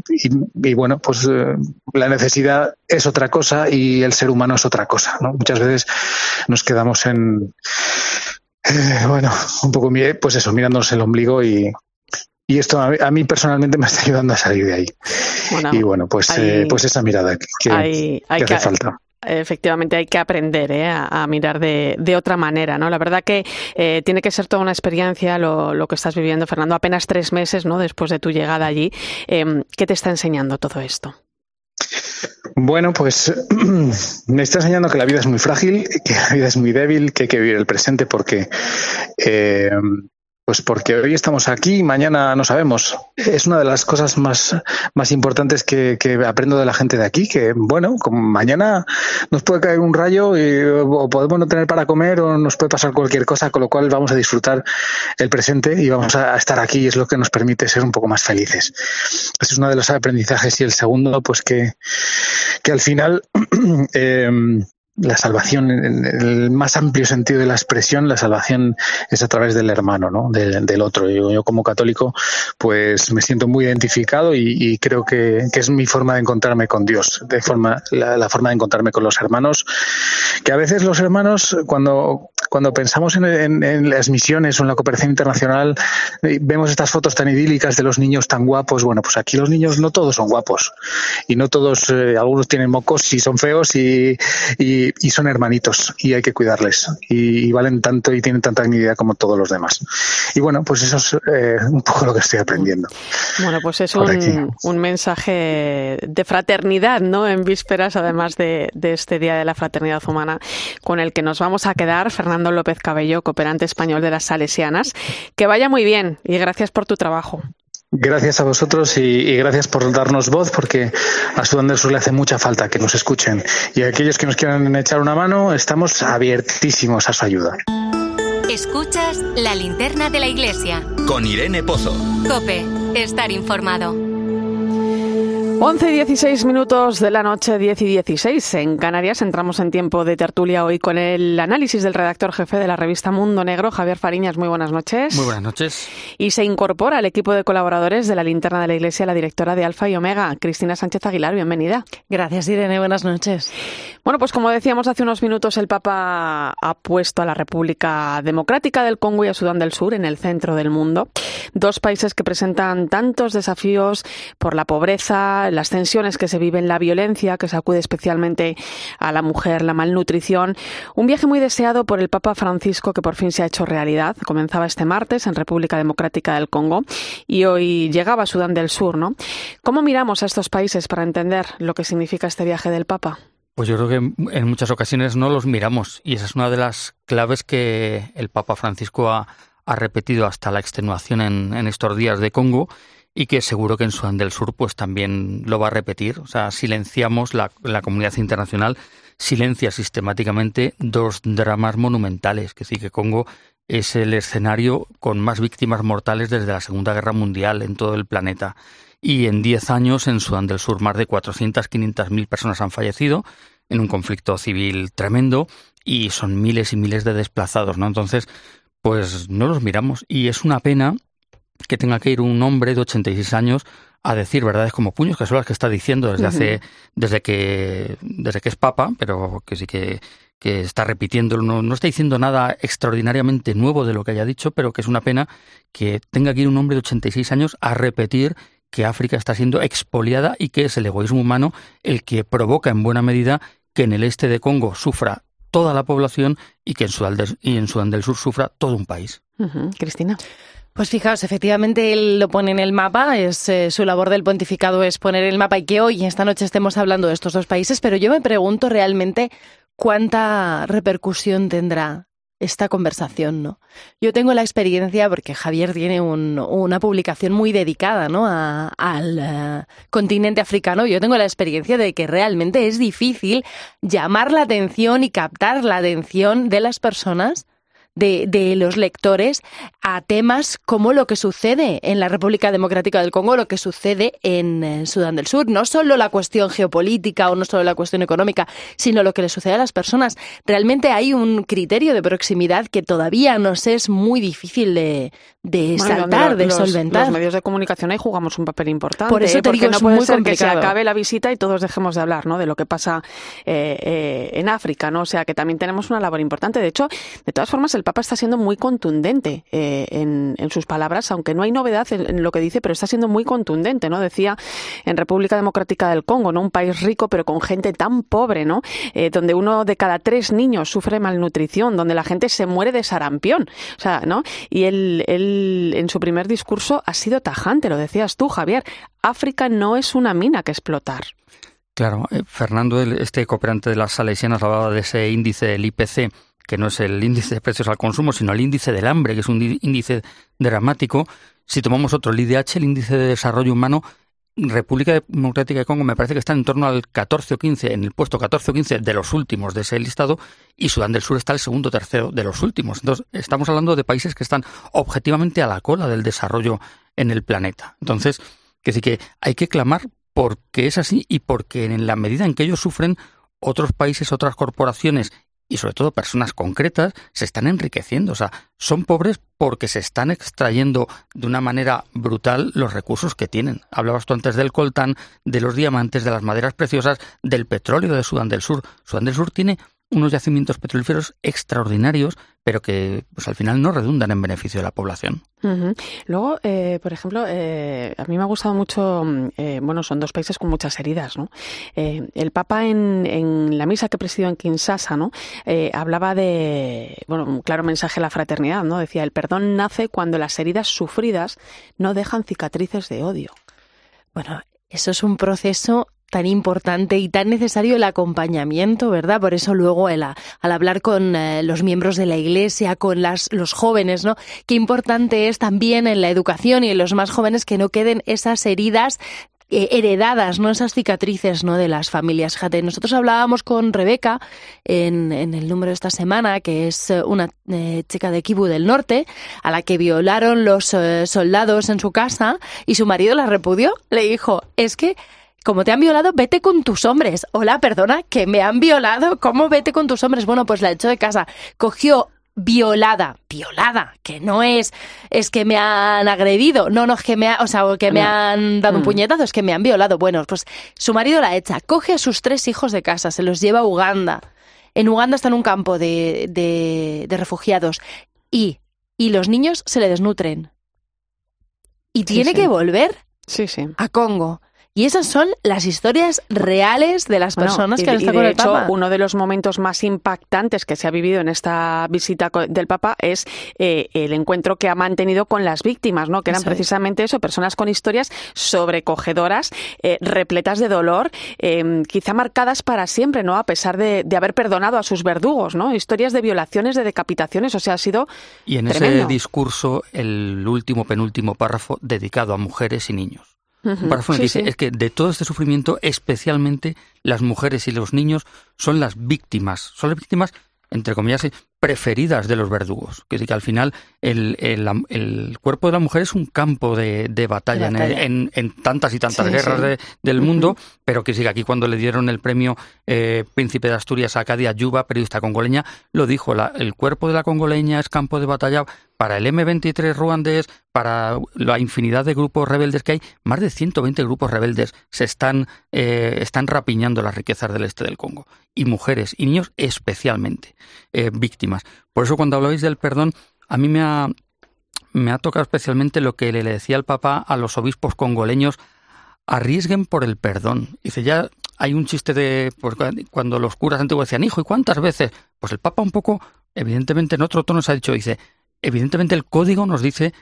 bueno, pues eh, la necesidad es otra cosa y el ser humano es otra cosa. Muchas veces nos quedamos en, eh, bueno, un poco, pues eso, mirándonos el ombligo y, y esto a mí, personalmente me está ayudando a salir de ahí. y bueno, pues, eh, pues esa mirada que, hace falta. Efectivamente, hay que aprender ¿eh? a, mirar de, otra manera, ¿no? La verdad que eh, tiene que ser toda una experiencia lo, lo, que estás viviendo, Fernando. Apenas tres meses, ¿no? Después de tu llegada allí, em, ¿qué te está enseñando todo esto? Bueno, pues me está enseñando que la vida es muy frágil, que la vida es muy débil, que hay que vivir el presente porque pues porque hoy estamos aquí y mañana no sabemos. Es una de las cosas más, más importantes que, aprendo de la gente de aquí, que bueno, como mañana nos puede caer un rayo y, o podemos no tener para comer o nos puede pasar cualquier cosa, con lo cual vamos a disfrutar el presente y vamos a estar aquí y es lo que nos permite ser un poco más felices. Ese es uno de los aprendizajes y el segundo, pues que, que al final eh, la salvación, en el más amplio sentido de la expresión, la salvación es a través del hermano, ¿no? del, otro. Yo, como católico, pues me siento muy identificado y, creo que, es mi forma de encontrarme con Dios, de forma, la, forma de encontrarme con los hermanos. Que a veces los hermanos, cuando, cuando pensamos en, las misiones o en la cooperación internacional, vemos estas fotos tan idílicas de los niños tan guapos. Bueno, pues aquí los niños no todos son guapos y no todos, eh, algunos tienen mocos y son feos y y, son hermanitos y hay que cuidarles y, valen tanto y tienen tanta dignidad como todos los demás. Y bueno, pues eso es eh, un poco lo que estoy aprendiendo. Bueno, pues es un, mensaje de fraternidad, ¿no? En vísperas, además de, de este Día de la Fraternidad Humana, con el que nos vamos a quedar. Fernando López Cabello, cooperante español de las Salesianas. Que vaya muy bien y gracias por tu trabajo. Gracias a vosotros y, gracias por darnos voz porque a Sudán del Sur le hace mucha falta que nos escuchen. Y a aquellos que nos quieran echar una mano, estamos abiertísimos a su ayuda. Escuchas la linterna de la iglesia. Con Irene Pozo. Cope, estar informado. 11 y 16 minutos de la noche, 10 y 16 en Canarias. Entramos en tiempo de tertulia hoy con el análisis del redactor jefe de la revista Mundo Negro, Javier Fariñas. Muy buenas noches. Muy buenas noches. Y se incorpora al equipo de colaboradores de la linterna de la Iglesia la directora de Alfa y Omega, Cristina Sánchez Aguilar. Bienvenida. Gracias, Irene. Buenas noches. Bueno, pues como decíamos hace unos minutos, el Papa ha puesto a la República Democrática del Congo y a Sudán del Sur en el centro del mundo. Dos países que presentan tantos desafíos por la pobreza, las tensiones que se viven, la violencia que sacude especialmente a la mujer, la malnutrición. Un viaje muy deseado por el Papa Francisco que por fin se ha hecho realidad. Comenzaba este martes en República Democrática del Congo y hoy llegaba a Sudán del Sur, ¿no? ¿Cómo miramos a estos países para entender lo que significa este viaje del Papa? Pues yo creo que en muchas ocasiones no los miramos y esa es una de las claves que el Papa Francisco ha, repetido hasta la extenuación en, en, estos días de Congo y que seguro que en Sudán del Sur pues también lo va a repetir. O sea, silenciamos la, la comunidad internacional silencia sistemáticamente dos dramas monumentales, que sí que Congo es el escenario con más víctimas mortales desde la Segunda Guerra Mundial en todo el planeta. Y en diez años en Sudán del Sur más de 400, 500 mil personas han fallecido en un conflicto civil tremendo y son miles y miles de desplazados, ¿no? Entonces, pues no los miramos y es una pena que tenga que ir un hombre de 86 años a decir verdades como puños, que son las que está diciendo desde hace, desde que, desde que es papa, pero que sí que, que está repitiendo, no, no está diciendo nada extraordinariamente nuevo de lo que haya dicho, pero que es una pena que tenga que ir un hombre de 86 años a repetir que África está siendo expoliada y que es el egoísmo humano el que provoca en buena medida que en el este de Congo sufra toda la población y que en Sudán del, y en Sudán del Sur sufra todo un país. Cristina. Pues fijaos, efectivamente él lo pone en el mapa, es eh, su labor del pontificado es poner el mapa y que hoy, esta noche, estemos hablando de estos dos países, pero yo me pregunto realmente cuánta repercusión tendrá esta conversación, ¿no? Yo tengo la experiencia, porque Javier tiene una publicación muy dedicada, ¿no? al eh, continente africano. Yo tengo la experiencia de que realmente es difícil llamar la atención y captar la atención de las personas de, los lectores a temas como lo que sucede en la República Democrática del Congo, lo que sucede en, en Sudán del Sur. No solo la cuestión geopolítica o no solo la cuestión económica, sino lo que le sucede a las personas. Realmente hay un criterio de proximidad que todavía nos es muy difícil de, de saltar, de solventar. Los medios de comunicación ahí jugamos un papel importante. Por eso ¿eh? te digo, no es puede muy ser complicado. que se acabe la visita y todos dejemos de hablar, ¿no? De lo que pasa eh, eh, en África, ¿no? O sea que también tenemos una labor importante. De hecho, de todas formas, el Papa está siendo muy contundente eh, en, sus palabras, aunque no hay novedad en, en, lo que dice, pero está siendo muy contundente, ¿no? Decía en República Democrática del Congo, ¿no? Un país rico pero con gente tan pobre, ¿no? Eh, donde uno de cada tres niños sufre malnutrición, donde la gente se muere de sarampión, o sea, ¿no? Y él, él en su primer discurso ha sido tajante, lo decías tú, Javier. África no es una mina que explotar. Claro, eh, Fernando, este cooperante de las salesianas hablaba de ese índice del IPC, que no es el índice de precios al consumo, sino el índice del hambre, que es un índice dramático. Si tomamos otro, el IDH, el índice de desarrollo humano, República Democrática de Congo me parece que está en torno al 14 o 15, en el puesto 14 o 15 de los últimos de ese listado, y Sudán del Sur está el segundo o tercero de los últimos. Entonces, estamos hablando de países que están objetivamente a la cola del desarrollo en el planeta. Entonces, que sí que hay que clamar porque es así y porque en la medida en que ellos sufren, otros países, otras corporaciones y sobre todo personas concretas se están enriqueciendo. O sea, son pobres porque se están extrayendo de una manera brutal los recursos que tienen. Hablabas tú antes del coltán, de los diamantes, de las maderas preciosas, del petróleo de Sudán del Sur. Sudán del Sur tiene unos yacimientos petrolíferos extraordinarios, pero que pues, al final no redundan en beneficio de la población. Uh -huh. Luego, eh, por ejemplo, eh, a mí me ha gustado mucho, eh, bueno, son dos países con muchas heridas, ¿no? Eh, el Papa en, en, la misa que presidió en Kinshasa, ¿no? Eh, hablaba de, bueno, un claro mensaje a la fraternidad, ¿no? Decía, el perdón nace cuando las heridas sufridas no dejan cicatrices de odio. Bueno, eso es un proceso tan importante y tan necesario el acompañamiento, ¿verdad? Por eso luego el, al hablar con eh, los miembros de la Iglesia, con las, los jóvenes, ¿no? Qué importante es también en la educación y en los más jóvenes que no queden esas heridas eh, heredadas, ¿no? Esas cicatrices, ¿no? De las familias. Fíjate, nosotros hablábamos con Rebeca en, en el número de esta semana, que es una eh, chica de Kibu del Norte, a la que violaron los eh, soldados en su casa y su marido la repudió. Le dijo, es que como te han violado, vete con tus hombres. Hola, perdona, que me han violado. ¿Cómo vete con tus hombres? Bueno, pues la echó de casa. Cogió violada, violada, que no es, es que me han agredido, no, no, es que me, ha, o sea, que me han dado un puñetazo, es que me han violado. Bueno, pues su marido la echa, coge a sus tres hijos de casa, se los lleva a Uganda. En Uganda está en un campo de, de, de refugiados y, y los niños se le desnutren. Y tiene sí, sí. que volver sí, sí. a Congo. Y esas son las historias reales de las personas bueno, que han estado con el hecho, Papa. Uno de los momentos más impactantes que se ha vivido en esta visita del Papa es eh, el encuentro que ha mantenido con las víctimas, ¿no? Que eran Eso precisamente eso, personas con historias sobrecogedoras, eh, repletas de dolor, eh, quizá marcadas para siempre, ¿no? A pesar de, de, haber perdonado a sus verdugos, ¿no? Historias de violaciones, de decapitaciones, o sea, ha sido Y en tremendo. ese discurso, el último, penúltimo párrafo dedicado a mujeres y niños. Sí, dice, sí. es que de todo este sufrimiento, especialmente las mujeres y los niños son las víctimas, son las víctimas, entre comillas, preferidas de los verdugos. Que, que al final el, el, el, cuerpo de la mujer es un campo de, de batalla, de batalla. En, en, en, tantas y tantas sí, guerras. De, del mundo, pero que sí, que aquí cuando le dieron el premio eh, Príncipe de Asturias a Cadia Yuba, periodista congoleña, lo dijo, la, el cuerpo de la congoleña es campo de batalla para el M23 ruandés, para la infinidad de grupos rebeldes que hay, más de 120 grupos rebeldes se están, eh, están rapiñando las riquezas del este del Congo. Y mujeres y niños especialmente eh, víctimas. Por eso cuando habláis del perdón, a mí me ha, me ha tocado especialmente lo que le decía el Papa a los obispos congoleños, arriesguen por el perdón. Dice, ya hay un chiste de pues, cuando los curas antiguos decían, hijo, ¿y cuántas veces? Pues el Papa un poco, evidentemente en otro tono se ha dicho, dice, evidentemente el código nos dice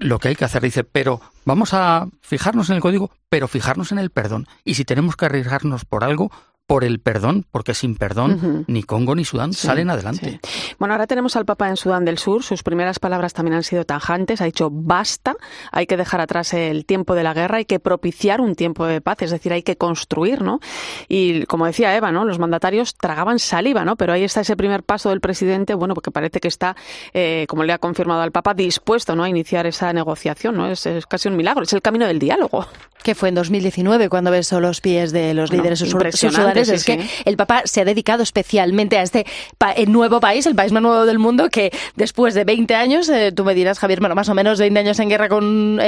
lo que hay que hacer. Dice, pero vamos a fijarnos en el código, pero fijarnos en el perdón. Y si tenemos que arriesgarnos por algo, por el perdón, porque sin perdón ni Congo ni Sudán salen adelante. Bueno, ahora tenemos al Papa en Sudán del Sur. Sus primeras palabras también han sido tajantes. Ha dicho basta, hay que dejar atrás el tiempo de la guerra, hay que propiciar un tiempo de paz, es decir, hay que construir, ¿no? Y como decía Eva, ¿no? Los mandatarios tragaban saliva, ¿no? Pero ahí está ese primer paso del presidente, bueno, porque parece que está, eh, como le ha confirmado al Papa, dispuesto, ¿no? A iniciar esa negociación, ¿no? Es, es casi un milagro, es el camino del diálogo. Que fue en 2019 cuando besó los pies de los líderes sudaneses. Es que el Papa se ha dedicado especialmente a este nuevo país, el país más nuevo del mundo, que después de 20 años, eh, tú me dirás, Javier, bueno, más o menos 20 años en guerra con,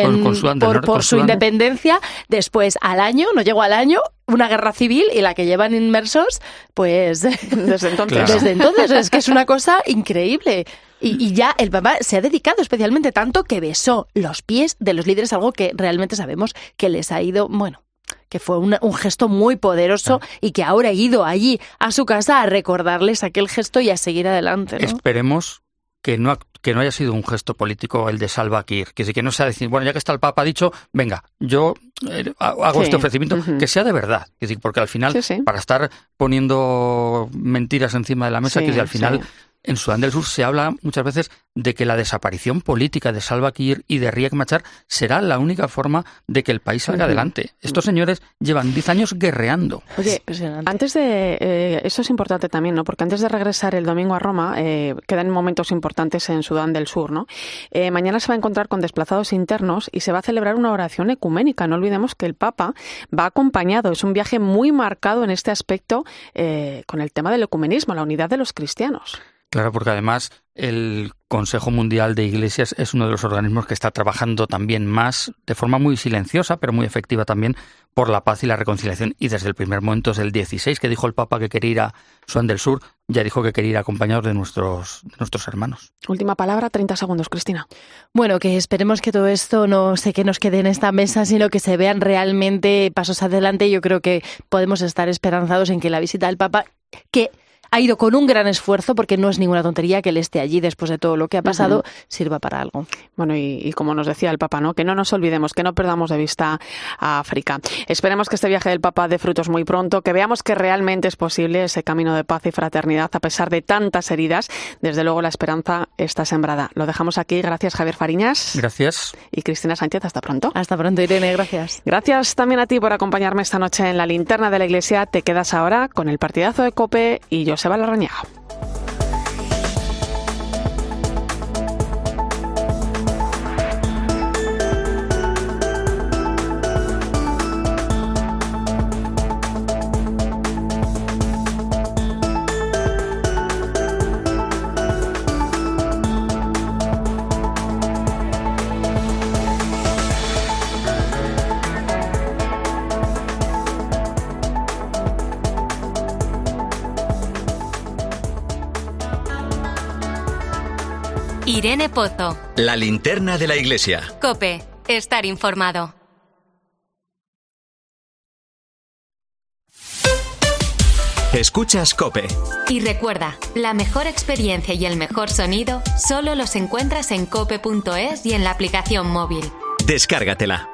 por, su independencia, después al año, no llegó al año, una guerra civil y la que llevan inmersos, pues desde entonces. Desde entonces, es que es una cosa increíble. Y, ya el Papa se ha dedicado especialmente tanto que besó los pies de los líderes, algo que realmente sabemos que les ha ido, bueno, que fue un, gesto muy poderoso y que ahora ha ido allí a su casa a recordarles aquel gesto y a seguir adelante. Esperemos que no, que no haya sido un gesto político el de Salva Kiir, que, que no sea decir, bueno, ya que está el Papa ha dicho, venga, yo eh, hago este ofrecimiento, que sea de verdad, porque al final, para estar poniendo mentiras encima de la mesa, que al final en Sudán del Sur se habla muchas veces de que la desaparición política de Salva Kiir y de Riek Machar será la única forma de que el país salga adelante. Estos señores llevan 10 años guerreando. Oye, antes de... Eh, eso es importante también, ¿no? Porque antes de regresar el domingo a Roma, eh, quedan momentos importantes en Sudán del Sur, ¿no? Eh, mañana se va a encontrar con desplazados internos y se va a celebrar una oración ecuménica. No olvidemos que el Papa va acompañado. Es un viaje muy marcado en este aspecto con el tema del ecumenismo, la unidad de los cristianos. Claro, porque además el Consejo Mundial de Iglesias es uno de los organismos que está trabajando también más, de forma muy silenciosa, pero muy efectiva también, por la paz y la reconciliación. Y desde el primer momento, desde el 16, que dijo el Papa que quería ir a Sudán del Sur, ya dijo que quería ir acompañados de nuestros, de nuestros hermanos. Última palabra, 30 segundos, Cristina. Bueno, que esperemos que todo esto no sé que nos quede en esta mesa, sino que se vean realmente pasos adelante. Yo creo que podemos estar esperanzados en que la visita del Papa, que ha ido con un gran esfuerzo, porque no es ninguna tontería que él esté allí después de todo lo que ha pasado, sirva para algo. Bueno, y, como nos decía el Papa, ¿no? que no nos olvidemos, que no perdamos de vista a África. Esperemos que este viaje del Papa dé frutos muy pronto, que veamos que realmente es posible ese camino de paz y fraternidad a pesar de tantas heridas. Desde luego la esperanza está sembrada. Lo dejamos aquí. Gracias, Javier Fariñas. Gracias. Y Cristina Sánchez, hasta pronto. Hasta pronto, Irene. Gracias. Gracias también a ti por acompañarme esta noche en la linterna de la iglesia. Te quedas ahora con el partidazo de Cope y yo se va la Larrañaga. Irene Pozo. La linterna de la iglesia. Cope, estar informado. Escuchas Cope. Y recuerda, la mejor experiencia y el mejor sonido solo los encuentras en cope.es y en la aplicación móvil. Descárgatela.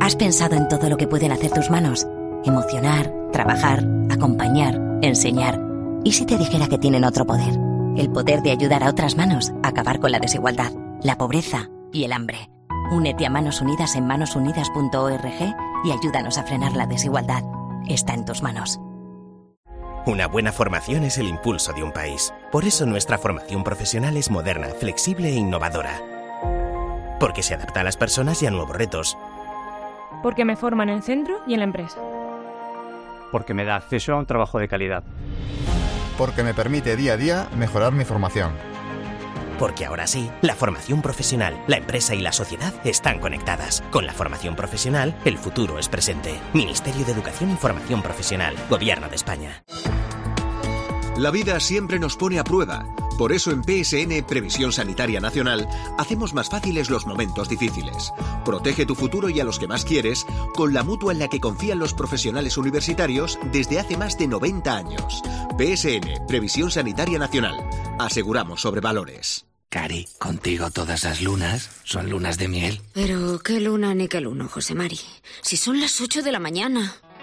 ¿Has pensado en todo lo que pueden hacer tus manos? Emocionar, trabajar, acompañar, enseñar. ¿Y si te dijera que tienen otro poder? El poder de ayudar a otras manos a acabar con la desigualdad, la pobreza y el hambre. Únete a Manos Unidas en manosunidas.org y ayúdanos a frenar la desigualdad. Está en tus manos. Una buena formación es el impulso de un país. Por eso nuestra formación profesional es moderna, flexible e innovadora. Porque se adapta a las personas y a nuevos retos. Porque me forma en el centro y en la empresa. Porque me da acceso a un trabajo de calidad porque me permite día a día mejorar mi formación. Porque ahora sí, la formación profesional, la empresa y la sociedad están conectadas. Con la formación profesional, el futuro es presente. Ministerio de Educación y Formación Profesional, Gobierno de España. La vida siempre nos pone a prueba. Por eso en PSN Previsión Sanitaria Nacional hacemos más fáciles los momentos difíciles. Protege tu futuro y a los que más quieres con la mutua en la que confían los profesionales universitarios desde hace más de 90 años. PSN Previsión Sanitaria Nacional. Aseguramos sobre valores. Cari, contigo todas las lunas son lunas de miel. Pero qué luna ni qué luno, José Mari. Si son las 8 de la mañana.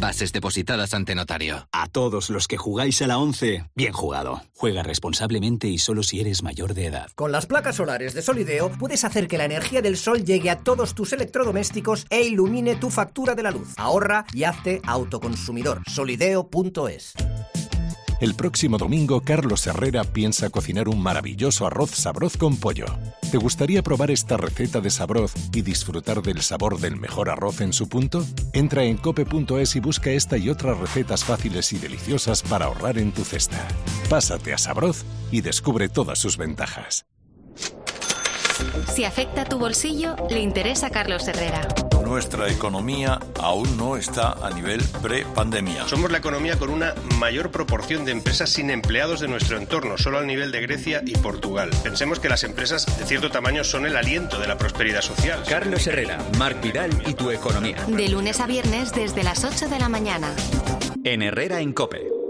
Bases depositadas ante notario. A todos los que jugáis a la 11, bien jugado. Juega responsablemente y solo si eres mayor de edad. Con las placas solares de Solideo puedes hacer que la energía del sol llegue a todos tus electrodomésticos e ilumine tu factura de la luz. Ahorra y hazte autoconsumidor. Solideo.es. El próximo domingo, Carlos Herrera piensa cocinar un maravilloso arroz sabroz con pollo. ¿Te gustaría probar esta receta de sabroz y disfrutar del sabor del mejor arroz en su punto? Entra en cope.es y busca esta y otras recetas fáciles y deliciosas para ahorrar en tu cesta. Pásate a Sabroz y descubre todas sus ventajas. Si afecta tu bolsillo, le interesa a Carlos Herrera. Nuestra economía aún no está a nivel pre-pandemia. Somos la economía con una mayor proporción de empresas sin empleados de nuestro entorno, solo al nivel de Grecia y Portugal. Pensemos que las empresas de cierto tamaño son el aliento de la prosperidad social. Carlos Herrera, Marc Vidal y tu economía. De lunes a viernes desde las 8 de la mañana. En Herrera en Cope.